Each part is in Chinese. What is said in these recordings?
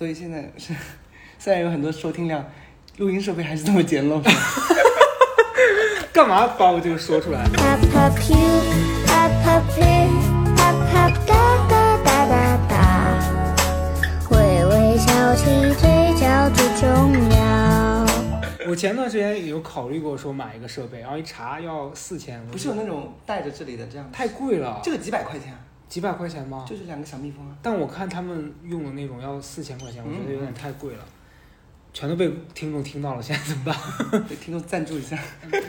所以现在是虽然有很多收听量，录音设备还是这么简陋。干嘛把我这个说出来。我前段时间有考虑过说买一个设备，然后一查要四千，不是有那种带着这里的这样，太贵了，这个几百块钱啊，几百块钱吗？就是两个小蜜蜂啊。但我看他们用的那种要四千块钱，我觉得有嗯点太贵了，全都被听众听到了，现在怎么办？对，听众赞助一下。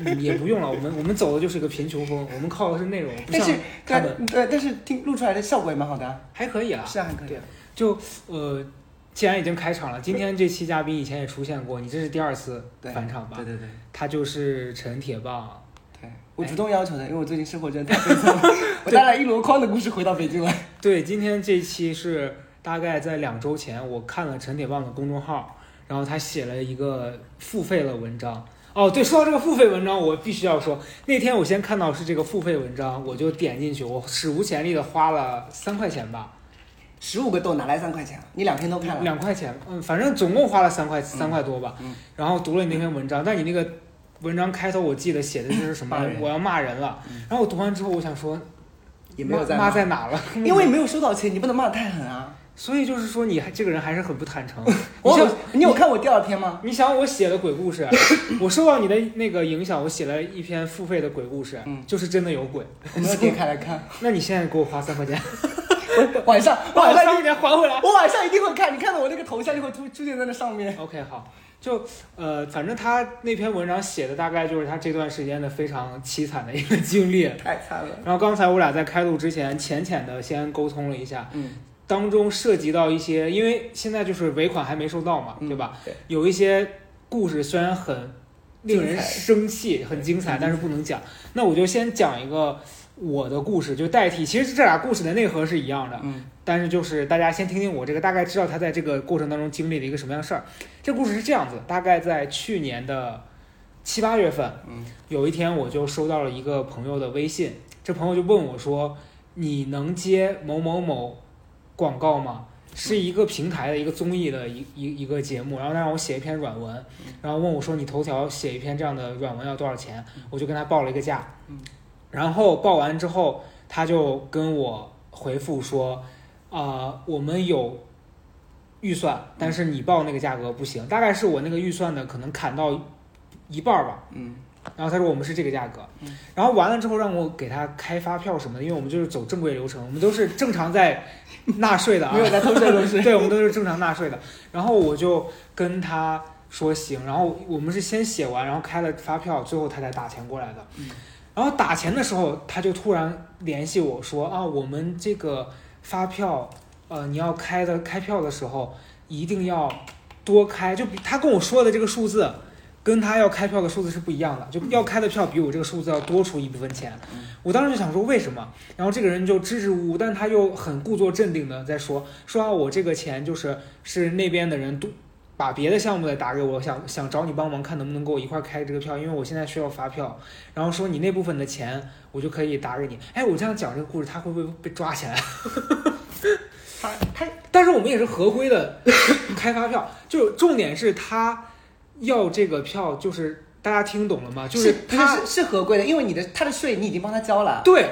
嗯也不用了，我们我们走的就是一个贫穷风，我们靠的是内容，但是他对，但是听录出来的效果也蛮好的啊。还可以啊。是啊，还可以对。就呃，既然已经开场了，今天这期嘉宾以前也出现过，你这是第二次返场吧？对对对他就是陈铁棒。对，我主动要求的，因为我最近生活真的太悲惨了，我带了一箩筐的故事回到北京来。对，今天这期是大概在两周前，我看了陈铁棒的公众号，然后他写了一个付费的文章。哦，对，说到这个付费文章，我必须要说，那天我先看到是这个付费文章，我就点进去，我史无前例的花了三块钱吧，十五个豆哪来三块钱啊？你两天都看了？两块钱，嗯，反正总共花了三块三块多吧。嗯然后读了你那篇文章，但你那个文章开头我记得写的就是什么，我要骂人了。然后我读完之后，我想说，也没有在骂骂在哪了？因为没有收到钱，你不能骂得太狠啊。所以就是说，你还这个人还是很不坦诚。我你有你有看我第二篇吗？你想我写的鬼故事，我受到你的那个影响，我写了一篇付费的鬼故事，嗯就是真的有鬼。我们要点开来看。那你现在给我花三块钱，晚上把我晚上三块钱还回来。我晚上一定会看，你看到我那个头像就会出出现在那上面。OK，好，就呃，反正他那篇文章写的大概就是他这段时间的非常凄惨的一个经历。太惨了。然后刚才我俩在开录之前，浅浅的先沟通了一下，嗯，当中涉及到一些，因为现在就是尾款还没收到嘛，嗯对吧？对。有一些故事虽然很令人生气、很精彩，但是不能讲。那我就先讲一个我的故事，就代替。其实这俩故事的内核是一样的，嗯但是就是大家先听听我这个，大概知道他在这个过程当中经历了一个什么样的事儿。这故事是这样子，大概在去年的七八月份，嗯有一天我就收到了一个朋友的微信，这朋友就问我说：“你能接某某某广告吗？”是一个平台的一个综艺的一一一个节目，然后他让我写一篇软文，然后问我说：“你头条写一篇这样的软文要多少钱？”我就跟他报了一个价，嗯然后报完之后，他就跟我回复说：“啊、我们有预算，但是你报那个价格不行，大概是我那个预算的可能砍到一半儿吧。”嗯。然后他说我们是这个价格。嗯，然后完了之后让我给他开发票什么的，因为我们就是走正规流程，我们都是正常在纳税的啊，没有在偷税漏税。对，我们都是正常纳税的。然后我就跟他说行，然后我们是先写完，然后开了发票，最后他才打钱过来的。嗯然后打钱的时候，他就突然联系我说啊，我们这个发票，呃，你要开的开票的时候一定要多开，就他跟我说的这个数字。跟他要开票的数字是不一样的，就要开的票比我这个数字要多出一部分钱。我当时就想说为什么，然后这个人就支支吾吾，但他又很故作镇定的在说说啊，我这个钱就是是那边的人多把别的项目的打给我，想想找你帮忙，看能不能跟我一块儿开这个票，因为我现在需要发票。然后说你那部分的钱我就可以打给你。哎，我这样讲这个故事，他会不会被抓起来？他他但是我们也是合规的 开发票，就重点是他要这个票，就是大家听懂了吗？就是他是是合规的，因为你的他的税你已经帮他交了。对，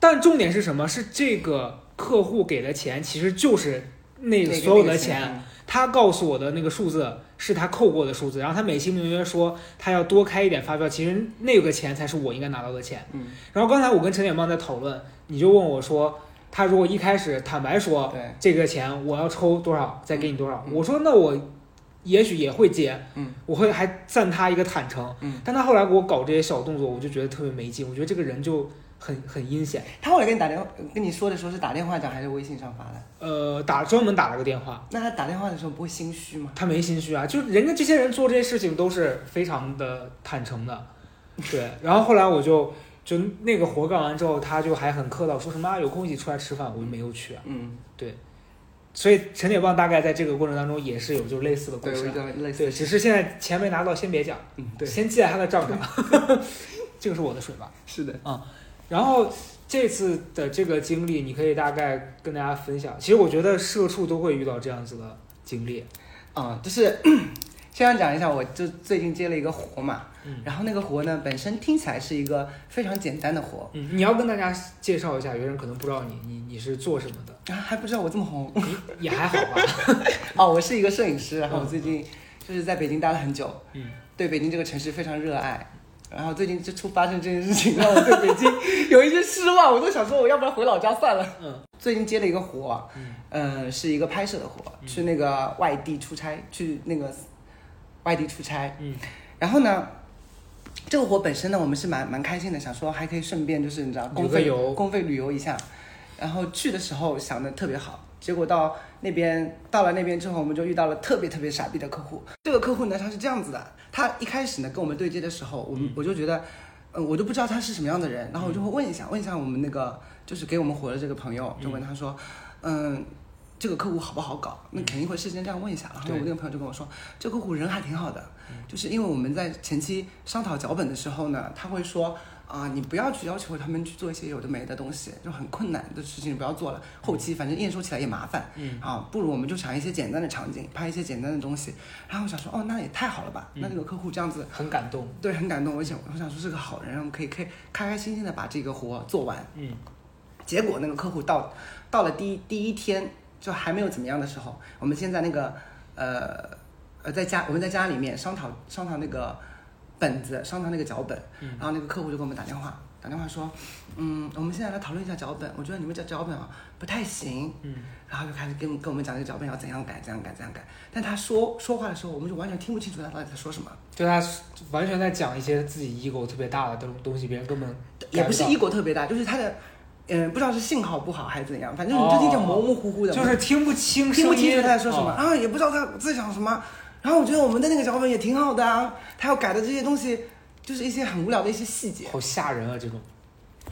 但重点是什么？是这个客户给的钱其实就是那那个所有的那个钱，他告诉我的那个数字是他扣过的数字，然后他美其名曰说他要多开一点发票，其实那个钱才是我应该拿到的钱。嗯，然后刚才我跟陈点棒在讨论，你就问我说，他如果一开始坦白说对，这个钱我要抽多少，再给你多少，嗯。我说那我也许也会接，嗯，我会还赞他一个坦诚，嗯，但他后来给我搞这些小动作，我就觉得特别没劲，我觉得这个人就很很阴险。他后来给你打电话跟你说的时候是打电话讲还是微信上发的？呃，打专门打了个电话，那他打电话的时候不会心虚吗？他没心虚啊，就人家这些人做这些事情都是非常的坦诚的，对。然后后来我就就那个活干完之后，他就还很客套，说什么、啊、有空一起出来吃饭，我就没有去啊。嗯，对所以陈铁棒大概在这个过程当中也是有就类似的故事。对，只是现在钱没拿到，先别讲，嗯，对，先记在他的账上。这个是我的水吧。是的。然后这次的这个经历，你可以大概跟大家分享。其实我觉得社畜都会遇到这样子的经历。啊、就是 先讲一下，我就最近接了一个活嘛，嗯然后那个活呢本身听起来是一个非常简单的活嗯，你要跟大家介绍一下，有些人可能不知道你你你是做什么的，啊，还不知道我这么红你也还好吧？哦，我是一个摄影师，然后我最近就是在北京待了很久，嗯，对北京这个城市非常热爱。然后最近就出发生这件事情，让我对北京有一些失望，我都想说我要不然回老家算了。嗯，最近接了一个活呃，是一个拍摄的活，去那个外地出差，去那个外地出差。嗯，然后呢，这个活本身呢，我们是蛮蛮开心的，想说还可以顺便就是你知道公费游公费旅游一下。然后去的时候想的特别好，结果到那边到了那边之后，我们就遇到了特别特别傻逼的客户。这个客户呢，他是这样子的，他一开始呢跟我们对接的时候，我们、我就觉得，嗯，我都不知道他是什么样的人，然后我就会问一下，问一下我们那个就是给我们活的这个朋友，就问他说，嗯。这个客户好不好搞？那肯定会事先这样问一下。然后我那个朋友就跟我说，这个客户人还挺好的，就是因为我们在前期商讨脚本的时候呢，他会说啊、你不要去要求他们去做一些有的没的东西，就很困难的事情不要做了。后期反正验收起来也麻烦，嗯啊，不如我们就想一些简单的场景，拍一些简单的东西。然后我想说，哦，那也太好了吧？那这个客户这样子，很感动。对，很感动。我想，我想说是个好人，我们可以可以开开心心的把这个活做完。嗯结果那个客户到到了第一第一天就还没有怎么样的时候，我们先在那个呃呃在家我们在家里面商讨商讨那个本子，商讨那个脚本，然后那个客户就给我们打电话。打电话说，嗯，我们现在来讨论一下脚本。我觉得你们这脚本啊不太行，嗯，然后就开始跟跟我们讲这个脚本要怎样改，怎样改，怎样改。但他说说话的时候，我们就完全听不清楚他到底在说什么。就他完全在讲一些自己 ego 特别大的东东西，别人根本也不是到 ego 特别大，就是他的，嗯、不知道是信号不好还是怎样，反正你就听见模模糊糊的，就是听不清听不清楚他在说什么，哦然后也不知道他在讲什么。然后我觉得我们的那个脚本也挺好的啊，他要改的这些东西，就是一些很无聊的一些细节。好吓人啊！这种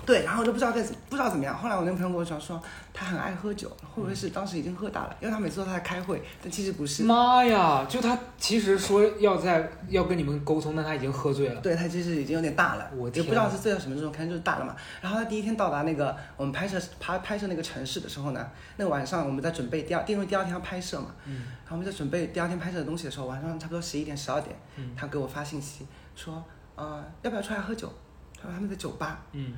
对，然后我就不知道该怎不知道怎么样。后来我那个朋友跟我讲说，他很爱喝酒，会不会是当时已经喝大了？因为他每次说他在开会，但其实不是。妈呀！就他其实说要在要跟你们沟通，但他已经喝醉了。对他其实已经有点大了，我天也不知道是醉到什么时候，可能就是大了嘛。然后他第一天到达那个我们拍摄拍拍摄那个城市的时候呢，那个晚上我们在准备第二，因为第二天要拍摄嘛，嗯，然后我们在准备第二天拍摄的东西的时候，晚上差不多十一点十二点，嗯他给我发信息说，呃，要不要出来喝酒？他说他们在酒吧，嗯，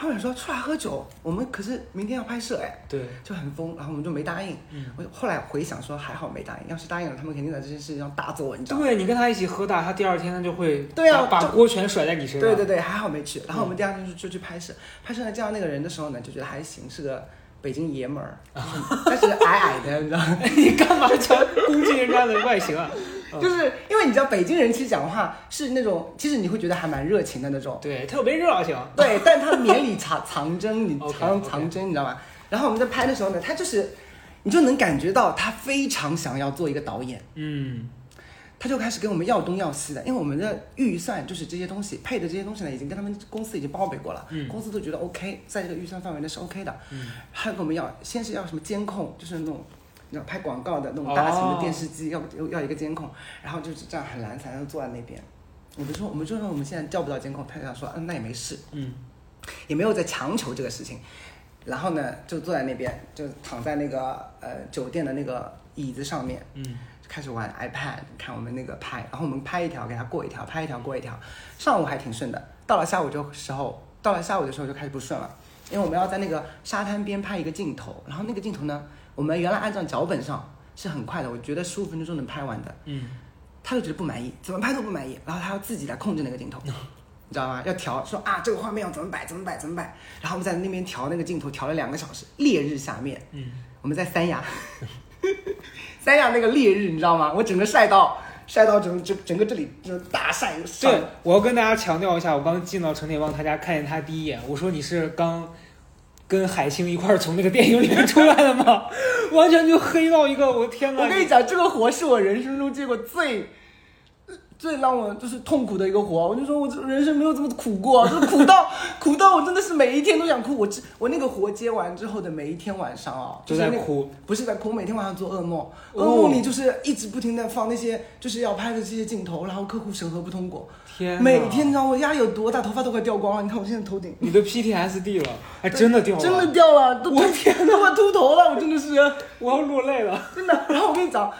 然后我想说出来喝酒，我们可是明天要拍摄哎，对，就很疯，然后我们就没答应。嗯，我后来回想说还好没答应，要是答应了，他们肯定在这件事情上大做文章。对你跟他一起喝大，他第二天他就会对啊把把锅全甩在你身上。对对对，还好没去。然后我们第二天就就去拍摄，拍摄了见到那个人的时候呢，就觉得还行，是个北京爷们儿，但是矮矮的，你知道吗？你干嘛强攻击人家的外形啊？就是因为你知道北京人其实讲话是那种，其实你会觉得还蛮热情的那种，对，特别热情。对，但他绵里藏藏针，你 藏藏针，你知道吗？然后我们在拍的时候呢，他就是，你就能感觉到他非常想要做一个导演。嗯他就开始跟我们要东要西的，因为我们的预算就是这些东西配的这些东西呢，已经跟他们公司已经报备过了，嗯公司都觉得 OK，在这个预算范围内是 OK 的。嗯，他跟我们要，先是要什么监控，就是那种你知道拍广告的那种大型哦的电视机，要要要一个监控，然后就是这样很懒散，然后坐在那边。我们说，我们就说我们现在调不到监控，他就想说，嗯，那也没事，嗯也没有在强求这个事情。然后呢，就坐在那边，就躺在那个呃酒店的那个椅子上面，嗯开始玩 iPad 看我们那个拍，然后我们拍一条给他过一条，拍一条过一条。上午还挺顺的，到了下午就时候，到了下午的时候就开始不顺了，因为我们要在那个沙滩边拍一个镜头，然后那个镜头呢，我们原来按照脚本上是很快的，我觉得十五分钟就能拍完的，嗯，他就觉得不满意，怎么拍都不满意，然后他要自己来控制那个镜头。你知道吗？要调，说啊，这个画面要怎么摆，怎么摆，怎么摆。然后我们在那边调那个镜头，调了两个小时，烈日下面，嗯，我们在三亚，三亚那个烈日，你知道吗？我整个晒到晒到整整整个这里就大晒上对，我要跟大家强调一下，我刚进到陈铁旺他家，看见他第一眼，我说你是刚跟海清一块儿从那个电影里面出来的吗？完全就黑到一个，我天哪！我跟你讲，这个活是我人生中见过最最让我就是痛苦的一个活，我就说我这人生没有这么苦过，就苦到 苦到我真的是每一天都想哭。我这我那个活接完之后的每一天晚上啊，就是那个在哭，不是在哭，每天晚上做噩梦，哦噩梦里就是一直不停的放那些就是要拍的这些镜头，然后客户审核不通过，天，每天你知道我压力有多大，头发都快掉光了。你看我现在头顶。你都 PTSD 了，还真的掉了，真的，掉了，都我天都快秃头了，我真的是我要落泪了。真的。然后我跟你讲，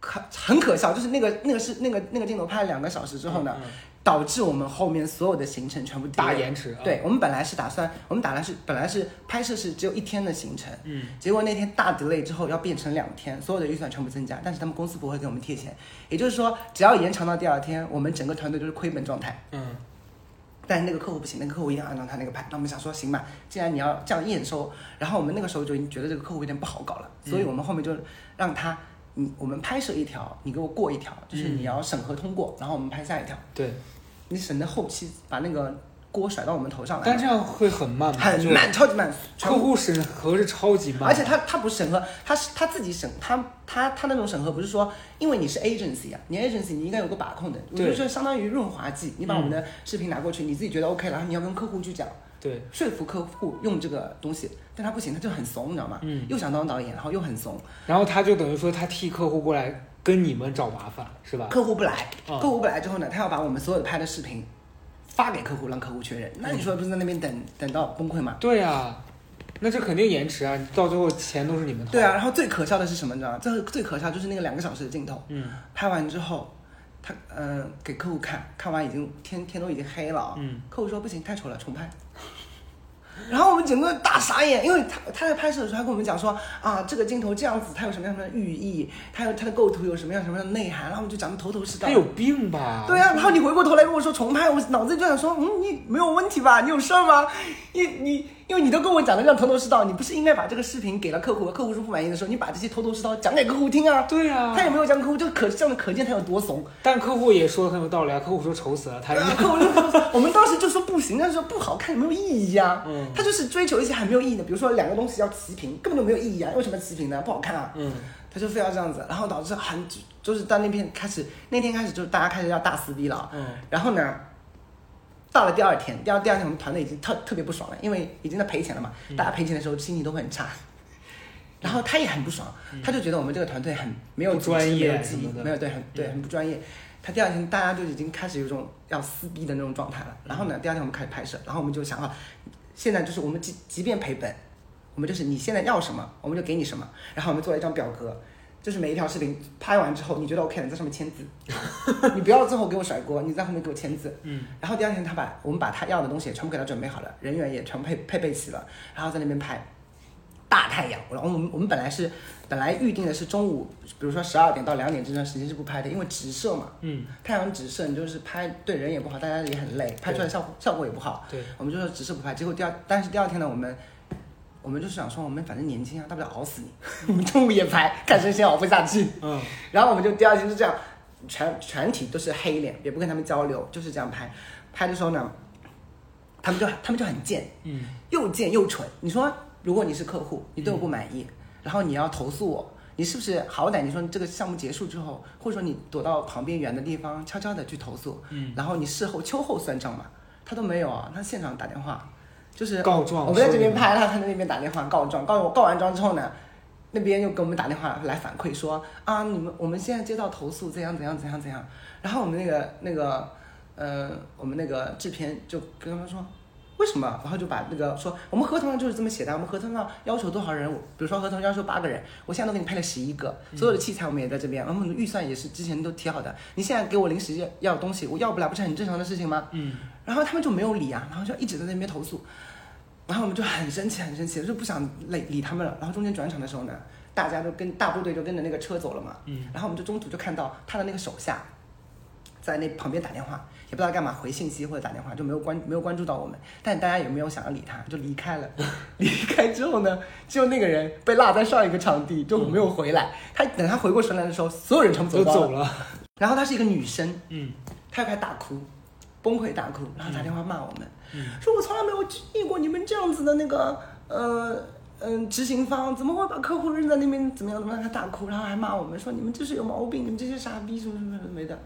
可很可笑，就是那个那个是那个那个镜头拍了两个小时之后呢，导致我们后面所有的行程全部大延迟啊对我们本来是打算，我们打算是本来是拍摄是只有一天的行程，嗯，结果那天大 delay 之后要变成两天，所有的预算全部增加，但是他们公司不会给我们贴钱，也就是说只要延长到第二天，我们整个团队都是亏本状态。嗯，但是那个客户不行，那个客户一定要按照他那个拍。那我们想说，行吧，既然你要这样验收，然后我们那个时候就已经觉得这个客户有点不好搞了，所以我们后面就让他，你我们拍摄一条，你给我过一条，就是你要审核通过，然后我们拍下一条，对，你省得后期把那个锅甩到我们头上来，但这样会很慢吗？很慢，超级慢，客户审核是超级慢，而且他他不是审核，他是他自己审，他他他那种审核不是说，因为你是 agency 啊，你 agency 你应该有个把控的，我对。就说相当于润滑剂，你把我们的视频拿过去，你自己觉得 OK 了，然后你要跟客户去讲，对，说服客户用这个东西，但他不行，他就很怂，你知道吗？嗯又想当导演，然后又很怂，然后他就等于说他替客户过来跟你们找麻烦，是吧？客户不来，嗯客户不来之后呢，他要把我们所有的拍的视频发给客户，让客户确认。那你说不是在那边等等到崩溃吗？对呀、那这肯定延迟啊，到最后钱都是你们掏。对啊，，然后最可笑的是什么？你知道吗？最最可笑就是那个两个小时的镜头，嗯拍完之后，他嗯、呃给客户看，看完已经天天都已经黑了啊、嗯，客户说不行，太丑了，重拍。然后我们整个大傻眼，因为他他在拍摄的时候，他跟我们讲说啊，这个镜头这样子，它有什么样什么样的寓意，它有它的构图有什么样什么样的内涵，然后我们就讲的头头是道。他有病吧？对啊，然后你回过头来跟我说重拍，我脑子里就想说，嗯，你没有问题吧？你有事儿吗？你你，因为你都跟我讲的这样头头是道，你不是应该把这个视频给了客户，客户说不满意的时候，你把这些头头是道讲给客户听啊？对啊、他也没有讲客户，就可这样的可见他有多怂。但客户也说的很有道理啊，客户说丑死了，他对啊，客户就说，我们当时就说不行，但是说不好看，没有意义啊。嗯他就是追求一些很没有意义的，比如说两个东西要齐平，根本就没有意义啊，为什么齐平呢？不好看啊。嗯他就非要这样子，然后导致很就是到那边开始，那天开始就是大家开始要大撕逼了。嗯然后呢，到了第二天，第二第二天我们团队已经特特别不爽了，因为已经在赔钱了嘛，嗯大家赔钱的时候心情都会很差。然后他也很不爽，他就觉得我们这个团队很没有专业没有记忆什么的没有对很对嗯很不专业。他第二天大家就已经开始有种要撕逼的那种状态了。然后呢，第二天我们开始拍摄，然后我们就想好，现在就是我们即即便赔本，我们就是你现在要什么，我们就给你什么。然后我们做了一张表格，就是每一条视频拍完之后，你觉得 OK 了，你在上面签字，你不要最后给我甩锅，你在后面给我签字。嗯然后第二天他把我们把他要的东西也全部给他准备好了，人员也全部配配备齐了，然后在那边拍。大太阳，然后我们我们本来是本来预定的是中午，比如说十二点到两点这段时间是不拍的，因为直射嘛，嗯，太阳直射，你就是拍对人也不好，大家也很累，拍出来效果效果也不好。对，我们就说直射不拍，结果第二，但是第二天呢，我们我们就是想说，我们反正年轻啊，大不了熬死你，我们中午也拍，看谁先熬不下去。嗯然后我们就第二天就这样，全全体都是黑脸，也不跟他们交流，就是这样拍。拍的时候呢，他们就他们就很贱，嗯又贱又蠢。你说，如果你是客户，你对我不满意，然后你要投诉我，你是不是好歹你说这个项目结束之后，或者说你躲到旁边远的地方，悄悄的去投诉，嗯，然后你事后秋后算账嘛？他都没有啊，他现场打电话，就是告状我们在这边拍，他他在那边打电话告状，告告完状之后呢，那边又给我们打电话来反馈说啊，你们我们现在接到投诉，怎样怎样怎样怎样。然后我们那个那个呃，我们那个制片就跟他们说。为什么？然后就把那个说，我们合同上就是这么写的，我们合同上要求多少人？我比如说合同要求八个人，我现在都给你配了十一个，所有的器材我们也在这边，我们的预算也是之前都提好的。你现在给我临时要要东西，我要不来不是很正常的事情吗？嗯然后他们就没有理啊，然后就一直在那边投诉，然后我们就很生气，很生气，就不想理理他们了。然后中间转场的时候呢，大家都跟大部队就跟着那个车走了嘛，嗯。然后我们就中途就看到他的那个手下在那旁边打电话，也不知道干嘛回信息或者打电话，就没有关没有关注到我们，但大家也没有想要理他，就离开了。离开之后呢，就那个人被落在上一个场地，就没有回来。他等他回过神来的时候，所有人全部都走光走了，然后她是一个女生，嗯。她又开始大哭，崩溃大哭，然后打电话骂我们，嗯说我从来没有经历过你们这样子的那个呃嗯、执行方，怎么会把客户扔在那边怎么样怎么样？他大哭，然后还骂我们说你们就是有毛病，你们这些傻逼什么什么什么没的。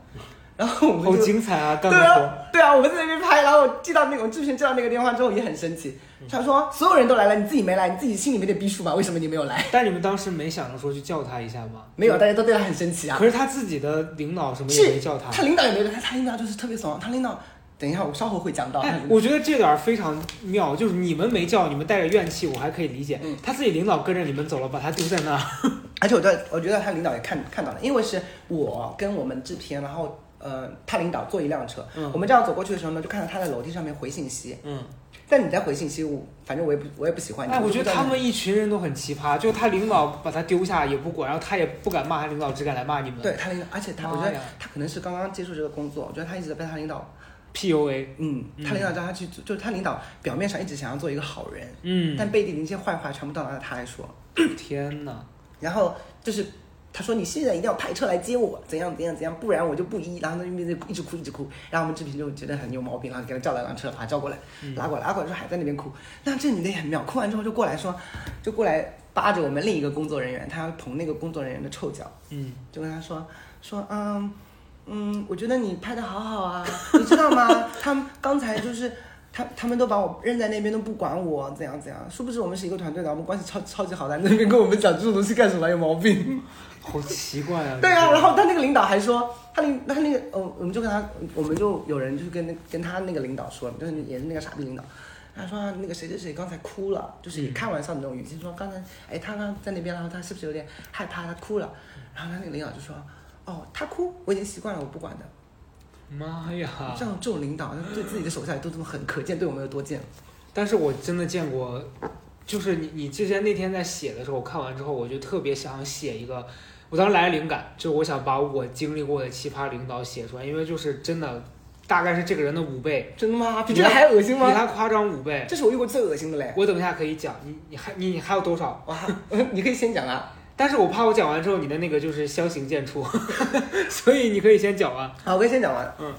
然后我们好就精彩啊，干对。啊，对啊，我们在那边拍，然后我接到那个我制片接到那个电话之后也很生气，他说所有人都来了，你自己没来，你自己心里没点逼数吧？为什么你没有来？但你们当时没想着说去叫他一下吗？没有，大家都对他很生气啊可。是他自己的领导什么也没叫他。他领导也没有，他他领导就是特别怂，他领导等一下我稍后会讲到。我觉得这点儿非常妙，就是你们没叫，你们带着怨气，我还可以理解。嗯他自己领导跟着你们走了，把他丢在那儿。而且我在我觉得他领导也看看到了，因为是我跟我们制片，然后呃他领导坐一辆车，嗯我们这样走过去的时候呢，就看到他在楼梯上面回信息。嗯，但你在回信息，我反正我也不我也不喜欢你。哎，我觉得他们一群人都很奇葩，就他领导把他丢下也不管，然后他也不敢骂他领导，只敢来骂你们。对他领导，而且他我觉得他可能是刚刚接触这个工作，我觉得他一直在被他领导，，PUA。嗯，他领导叫他去做，就是他领导表面上一直想要做一个好人，嗯，但背地里那些坏话全部都拿他来说。天哪！然后就是他说你现在一定要派车来接我，怎样怎样怎样，不然我就不依。然后他就一直一直哭一直哭，然后我们制片就觉得很有毛病，然后给他叫了辆车把他叫过来，拉过来，拉过来之后还在那边哭。那这女的也很妙，哭完之后就过来说，就过来扒着我们另一个工作人员，他要捧那个工作人员的臭脚，嗯，就跟他说说嗯。嗯，我觉得你拍的好好啊，你知道吗？他们刚才就是他他们都把我扔在那边都不管我，怎样怎样。殊不知我们是一个团队的，我们关系超超级好的，在那边跟我们讲这种东西干什么？有毛病。好奇怪啊。对啊，然后他那个领导还说，他领他那个，哦，我们就跟他，我们就有人就是跟那跟他那个领导说，就是也是那个傻逼领导，他说、啊、那个谁谁谁刚才哭了，就是以开玩笑的那种语气说，刚才哎他刚在那边，然后他是不是有点害怕，他哭了，然后他那个领导就说，哦他哭，我已经习惯了，我不管的。妈呀！这种这种领导，对自己的手下都这么狠，可见对我们有多贱。但是我真的见过，就是你你之前那天在写的时候，我看完之后，我就特别想写一个，我当时来了灵感，就是我想把我经历过的奇葩领导写出来，因为就是真的，大概是这个人的五倍，真的吗？比这个还恶心吗比？他夸张五倍。这是我遇过最恶心的嘞。我等一下可以讲，你你还你你还有多少？哇，你可以先讲啊。但是我怕我讲完之后，你的那个就是相形见绌，所以你可以先讲完。好，我可以先讲完。嗯。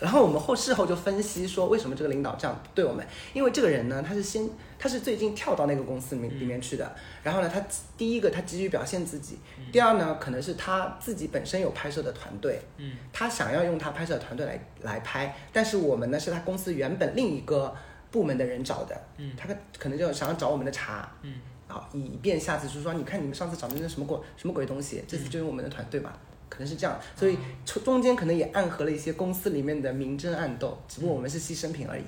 然后我们后事后就分析说，为什么这个领导这样对我们？因为这个人呢，他是先，他是最近跳到那个公司里里面去的。然后呢，他第一个他急于表现自己，第二呢，可能是他自己本身有拍摄的团队，嗯，他想要用他拍摄的团队来来拍，但是我们呢是他公司原本另一个部门的人找的，嗯他可可能就想要找我们的茬，嗯，好，以便下次就是说，你看你们上次找的那什么鬼什么鬼东西，这次就用我们的团队吧。可能是这样，所以中中间可能也暗合了一些公司里面的明争暗斗，只不过我们是牺牲品而已。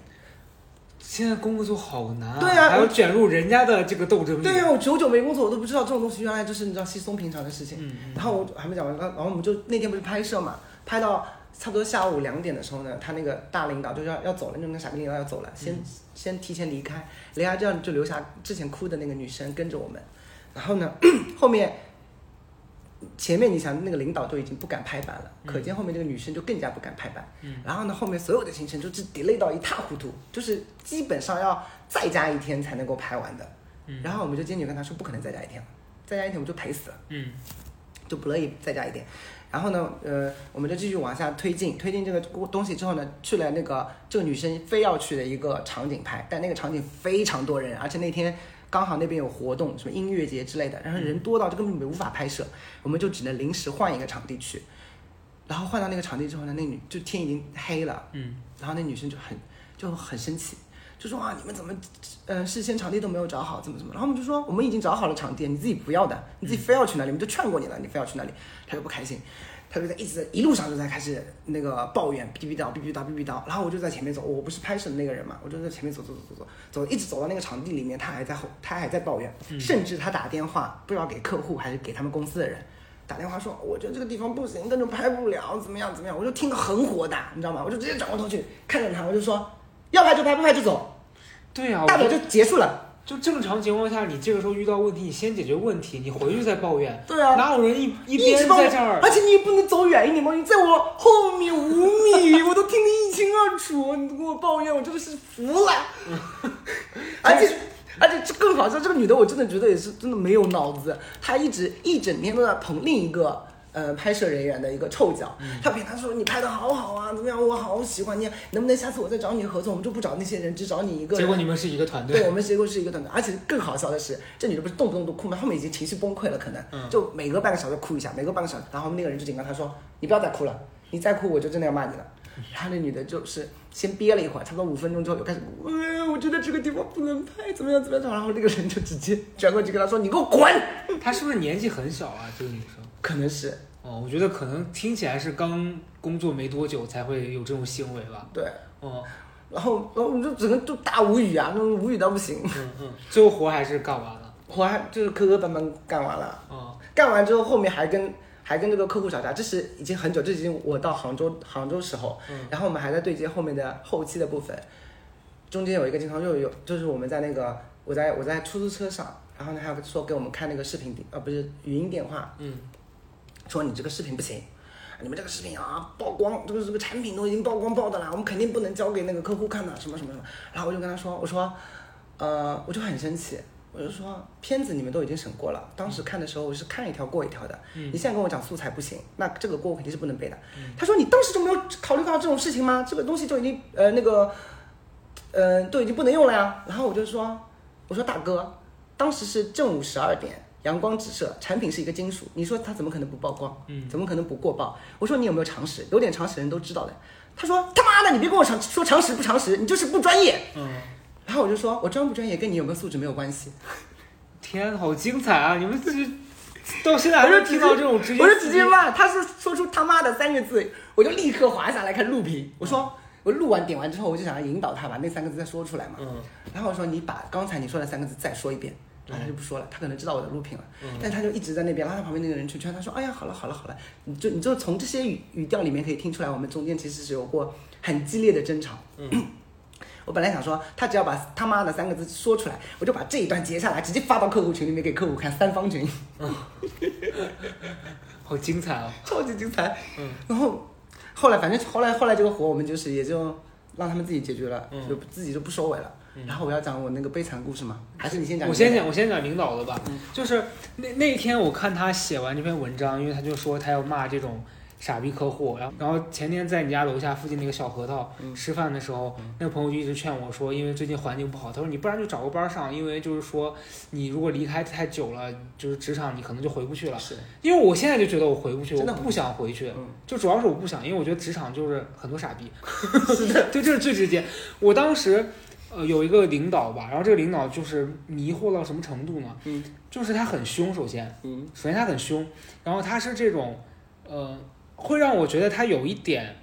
现在工作好难、对啊还要卷入人家的这个斗争里。对呀、我久久没工作，我都不知道这种东西原来就是你知道稀松平常的事情。嗯，嗯然后我还没讲完，然后我们就那天不是拍摄嘛，拍到差不多下午两点的时候呢，他那个大领导就要要走了，那个傻逼领导要走了，先、先提前离开，离开这样就留下之前哭的那个女生跟着我们，然后呢 后面。前面你想那个领导都已经不敢拍板了，可见后面这个女生就更加不敢拍板。嗯然后呢，后面所有的行程就是 delay 到一塌糊涂，就是基本上要再加一天才能够拍完的。嗯然后我们就坚决跟他说不可能再加一天了，再加一天我们就赔死了。嗯就不乐意再加一点。然后呢，呃，我们就继续往下推进，推进这个东西之后呢，去了那个这个女生非要去的一个场景拍，但那个场景非常多人，而且那天刚好那边有活动，什么音乐节之类的，然后人多到就根本无法拍摄，我们就只能临时换一个场地去。然后换到那个场地之后呢，那女就天已经黑了，嗯。然后那女生就很就很生气，就说啊，你们怎么，呃，事先场地都没有找好，怎么怎么？然后我们就说，我们已经找好了场地，你自己不要的，你自己非要去那里，我们就劝过你了，你非要去那里，她就不开心，他就在一直在一路上就在开始那个抱怨，哔哔叨，哔哔叨，哔哔叨。然后我就在前面走，我不是拍摄的那个人嘛，我就在前面走走走走走，走一直走到那个场地里面，他还在后，他还在抱怨，甚至他打电话不知道给客户还是给他们公司的人。打电话说，我觉得这个地方不行，根本拍不了，怎么样怎么样，我就听得很火大，你知道吗？我就直接转过头去看着他，我就说，要拍就拍，不拍就走，对呀、我觉得大不了就结束了。就正常情况下，你这个时候遇到问题，你先解决问题，你回去再抱怨。对啊，哪有人一一一边在这儿而且你也不能走远一点嘛，你在我后面五米，我都听得一清二楚，你跟我抱怨，我真的是服了。而且而且这更好笑，这个女的我真的觉得也是真的没有脑子，她一直一整天都在捧另一个。呃，拍摄人员的一个臭脚，他骗他说你拍的好好啊，怎么样？我好喜欢你，能不能下次我再找你合作？我们就不找那些人，只找你一个人。结果你们是一个团队对，我们结果是一个团队，而且更好笑的是，这女的不是动不动都哭吗？后面已经情绪崩溃了，可能、嗯就每隔半个小时哭一下，每隔半个小时，然后那个人就警告她说：“你不要再哭了，你再哭我就真的要骂你了。然后那女的就是先憋了一会儿，差不多五分钟之后又开始哭，哎，我觉得这个地方不能拍，怎么样怎么样，然后那个人就直接转过去跟他说：“你给我滚她是不是年纪很小啊？这个女生？”可能是哦，我觉得可能听起来是刚工作没多久才会有这种行为吧。对，哦，然后然后我们就整个就大无语啊，那种无语到不行。嗯嗯，最后活还是干完了。活还就是磕磕绊绊干完了，哦，干完之后后面还跟还跟这个客户吵架，这是已经很久，这已经我到杭州杭州时候，嗯然后我们还在对接后面的后期的部分，中间有一个经常又有就是我们在那个我在我在出租车上，然后呢还有说给我们看那个视频呃不是语音电话，嗯，说你这个视频不行。你们这个视频啊，曝光，这个这个产品都已经曝光爆的了，我们肯定不能交给那个客户看的，什么什么什么。然后我就跟他说，我说，呃，我就很生气，我就说片子你们都已经审过了，当时看的时候我是看一条过一条的，你现在跟我讲素材不行，那这个锅我肯定是不能背的。他说你当时就没有考虑到这种事情吗？这个东西就已经呃那个，呃都已经不能用了呀。然后我就说，我说大哥，当时是正午十二点。阳光直射，产品是一个金属，你说它怎么可能不曝光？嗯怎么可能不过曝？我说你有没有常识？有点常识的人都知道的。他说他妈的，你别跟我常说常识不常识，你就是不专业。嗯，然后我就说，我专不专业跟你有没有素质没有关系。天，好精彩啊！你们自己到现在还能听到这种直接，我就直接骂，他是说出他妈的三个字，我就立刻滑下来看录屏。我说我录完点完之后，我就想要引导他把那三个字再说出来嘛。嗯然后我说你把刚才你说的三个字再说一遍。然后他就不说了，他可能知道我的录屏了，但他就一直在那边，拉他旁边那个人去劝他说：“哎呀，好了好了好了，你就你就从这些语语调里面可以听出来，我们中间其实是有过很激烈的争吵。我本来想说，他只要把他妈的三个字说出来，我就把这一段截下来，直接发到客户群里面给客户看，三方群。好精彩啊！超级精彩。嗯，然后后来反正后来后来这个活我们就是也就让他们自己解决了，嗯就自己就不收尾了。然后我要讲我那个悲惨故事吗？还是你先讲？我先讲，我先讲领导的吧。嗯就是那那天我看他写完这篇文章，因为他就说他要骂这种傻逼客户，然后然后前天在你家楼下附近那个小核桃嗯吃饭的时候，那个朋友就一直劝我说，因为最近环境不好，他说你不然就找个班上，因为就是说你如果离开太久了，就是职场你可能就回不去了。是，因为我现在就觉得我回不去，我真的不想回去，嗯就主要是我不想，因为我觉得职场就是很多傻逼，是的，就这是最直接。我当时呃有一个领导吧，然后这个领导就是迷惑到什么程度呢？嗯就是他很凶，首先，嗯首先他很凶，然后他是这种，呃，会让我觉得他有一点，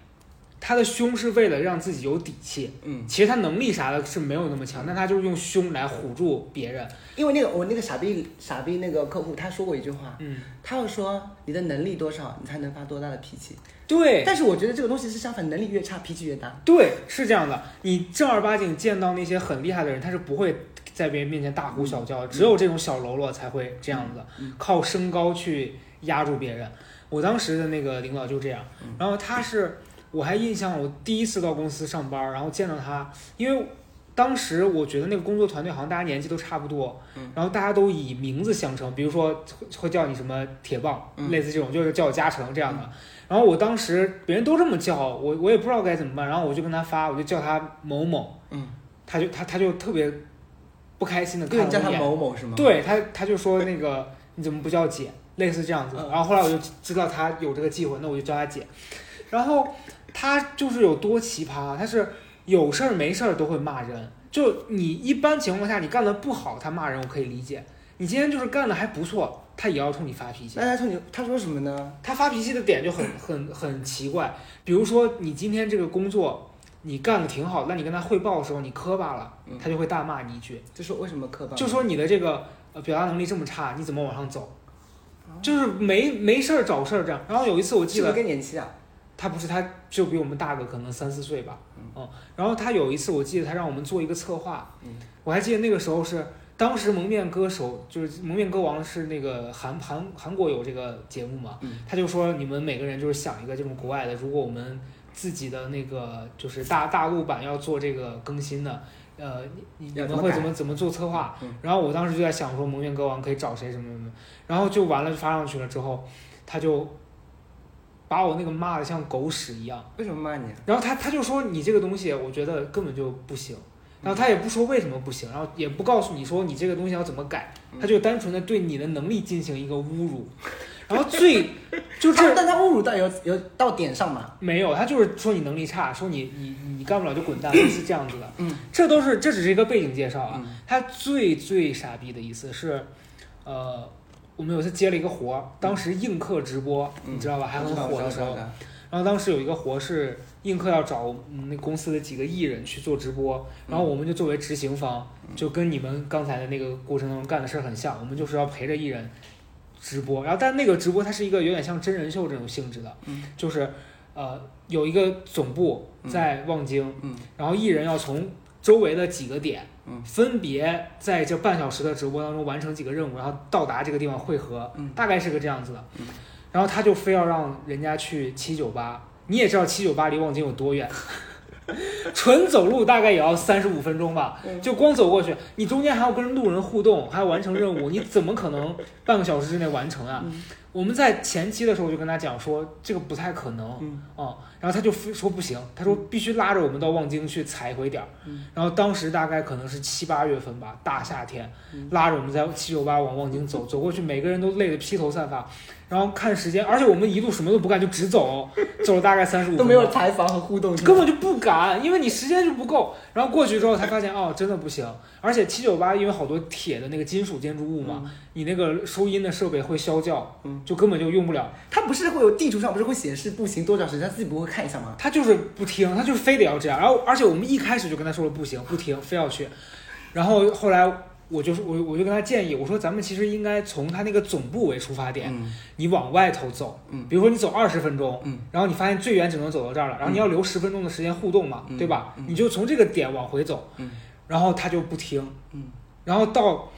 他的凶是为了让自己有底气。嗯，其实他能力啥的是没有那么强，但他就是用凶来唬住别人。因为那个我那个傻逼傻逼那个客户他说过一句话，嗯，他要说你的能力多少，你才能发多大的脾气。对，但是我觉得这个东西是相反，能力越差，脾气越大。对，是这样的。你正儿八经见到那些很厉害的人，他是不会在别人面前大呼小叫的，只有这种小喽啰才会这样子，靠身高去压住别人。我当时的那个领导就这样，然后他是，我还印象，我第一次到公司上班，然后见到他，因为当时我觉得那个工作团队好像大家年纪都差不多，然后大家都以名字相称，比如说会会叫你什么铁棒，嗯类似这种，就是叫我嘉诚这样的。然后我当时别人都这么叫我，我也不知道该怎么办，然后我就跟他发，我就叫他某某，嗯，他就他他就特别不开心的看对，你叫他某某是吗？，对他他就说那个你怎么不叫姐，类似这样子。嗯然后后来我就知道他有这个忌讳，那我就叫他姐。然后他就是有多奇葩，他是有事儿没事儿都会骂人。就你一般情况下你干的不好，他骂人我可以理解。你今天就是干的还不错，他也要冲你发脾气那。他冲你他说什么呢？他发脾气的点就很很很奇怪，比如说你今天这个工作你干的挺好，那你跟他汇报的时候你磕巴了，嗯他就会大骂你一句，就说为什么磕巴？就说你的这个呃表达能力这么差，你怎么往上走？就是没没事儿找事儿这样。然后有一次我记得是是更年期啊？他不是，他就比我们大个可能三四岁吧，嗯，然后他有一次我记得他让我们做一个策划，嗯。我还记得那个时候是当时蒙面歌手就是蒙面歌王是那个韩韩韩国有这个节目嘛，嗯。他就说你们每个人就是想一个这种国外的，如果我们自己的那个就是大大陆版要做这个更新的。呃，你你们会怎么怎么做策划？嗯。然后我当时就在想说，蒙面歌王可以找谁什么什么，然后就完了，就发上去了之后，他就把我那个骂的像狗屎一样。为什么骂你啊？然后他他就说你这个东西，我觉得根本就不行。然后他也不说为什么不行，然后也不告诉你说你这个东西要怎么改，他就单纯的对你的能力进行一个侮辱。然后最 就他这但他侮辱到有有到点上嘛？没有，他就是说你能力差，说你你你干不了就滚蛋，是这样子的。嗯，这都是这只是一个背景介绍啊。嗯他最最傻逼的意思是，呃，我们有一次接了一个活，当时映客直播，你知道吧，还很火的时候然后当时有一个活是映客要找嗯那公司的几个艺人去做直播，然后我们就作为执行方，就跟你们刚才的那个过程当中干的事儿很像，我们就是要陪着艺人直播，然后但那个直播它是一个有点像真人秀这种性质的，嗯就是呃有一个总部在望京，嗯然后艺人要从周围的几个点。嗯分别在这半小时的直播当中完成几个任务，然后到达这个地方汇合，嗯大概是个这样子的。嗯然后他就非要让人家去七九八，你也知道七九八离望京有多远，纯走路大概也要三十五分钟吧，嗯就光走过去，你中间还要跟路人互动，还要完成任务，你怎么可能半个小时之内完成啊？嗯我们在前期的时候就跟他讲说这个不太可能，嗯啊、然后他就非说不行，他说必须拉着我们到望京去踩一回点儿。嗯然后当时大概可能是七八月份吧，大夏天，嗯拉着我们在七九八往望京走，走过去，每个人都累得披头散发。然后看时间，而且我们一路什么都不干，就直走，走了大概三十五分钟，都没有采访和互动，根本就不敢，因为你时间就不够。然后过去之后才发现，哦，真的不行。而且七九八因为好多铁的那个金属建筑物嘛，你那个收音的设备会消叫，嗯就根本就用不了。它不是会有地图上不是会显示步行多少时间，他自己不会看一下吗？他就是不听，他就是非得要这样。然后，而且我们一开始就跟他说了不行，不听，非要去。然后后来我就是我我就跟他建议，我说咱们其实应该从他那个总部为出发点，嗯。你往外头走，嗯。比如说你走二十分钟，嗯。然后你发现最远只能走到这儿了，然后你要留十分钟的时间互动嘛，嗯。对吧？嗯。你就从这个点往回走，嗯。然后他就不听，嗯。然后到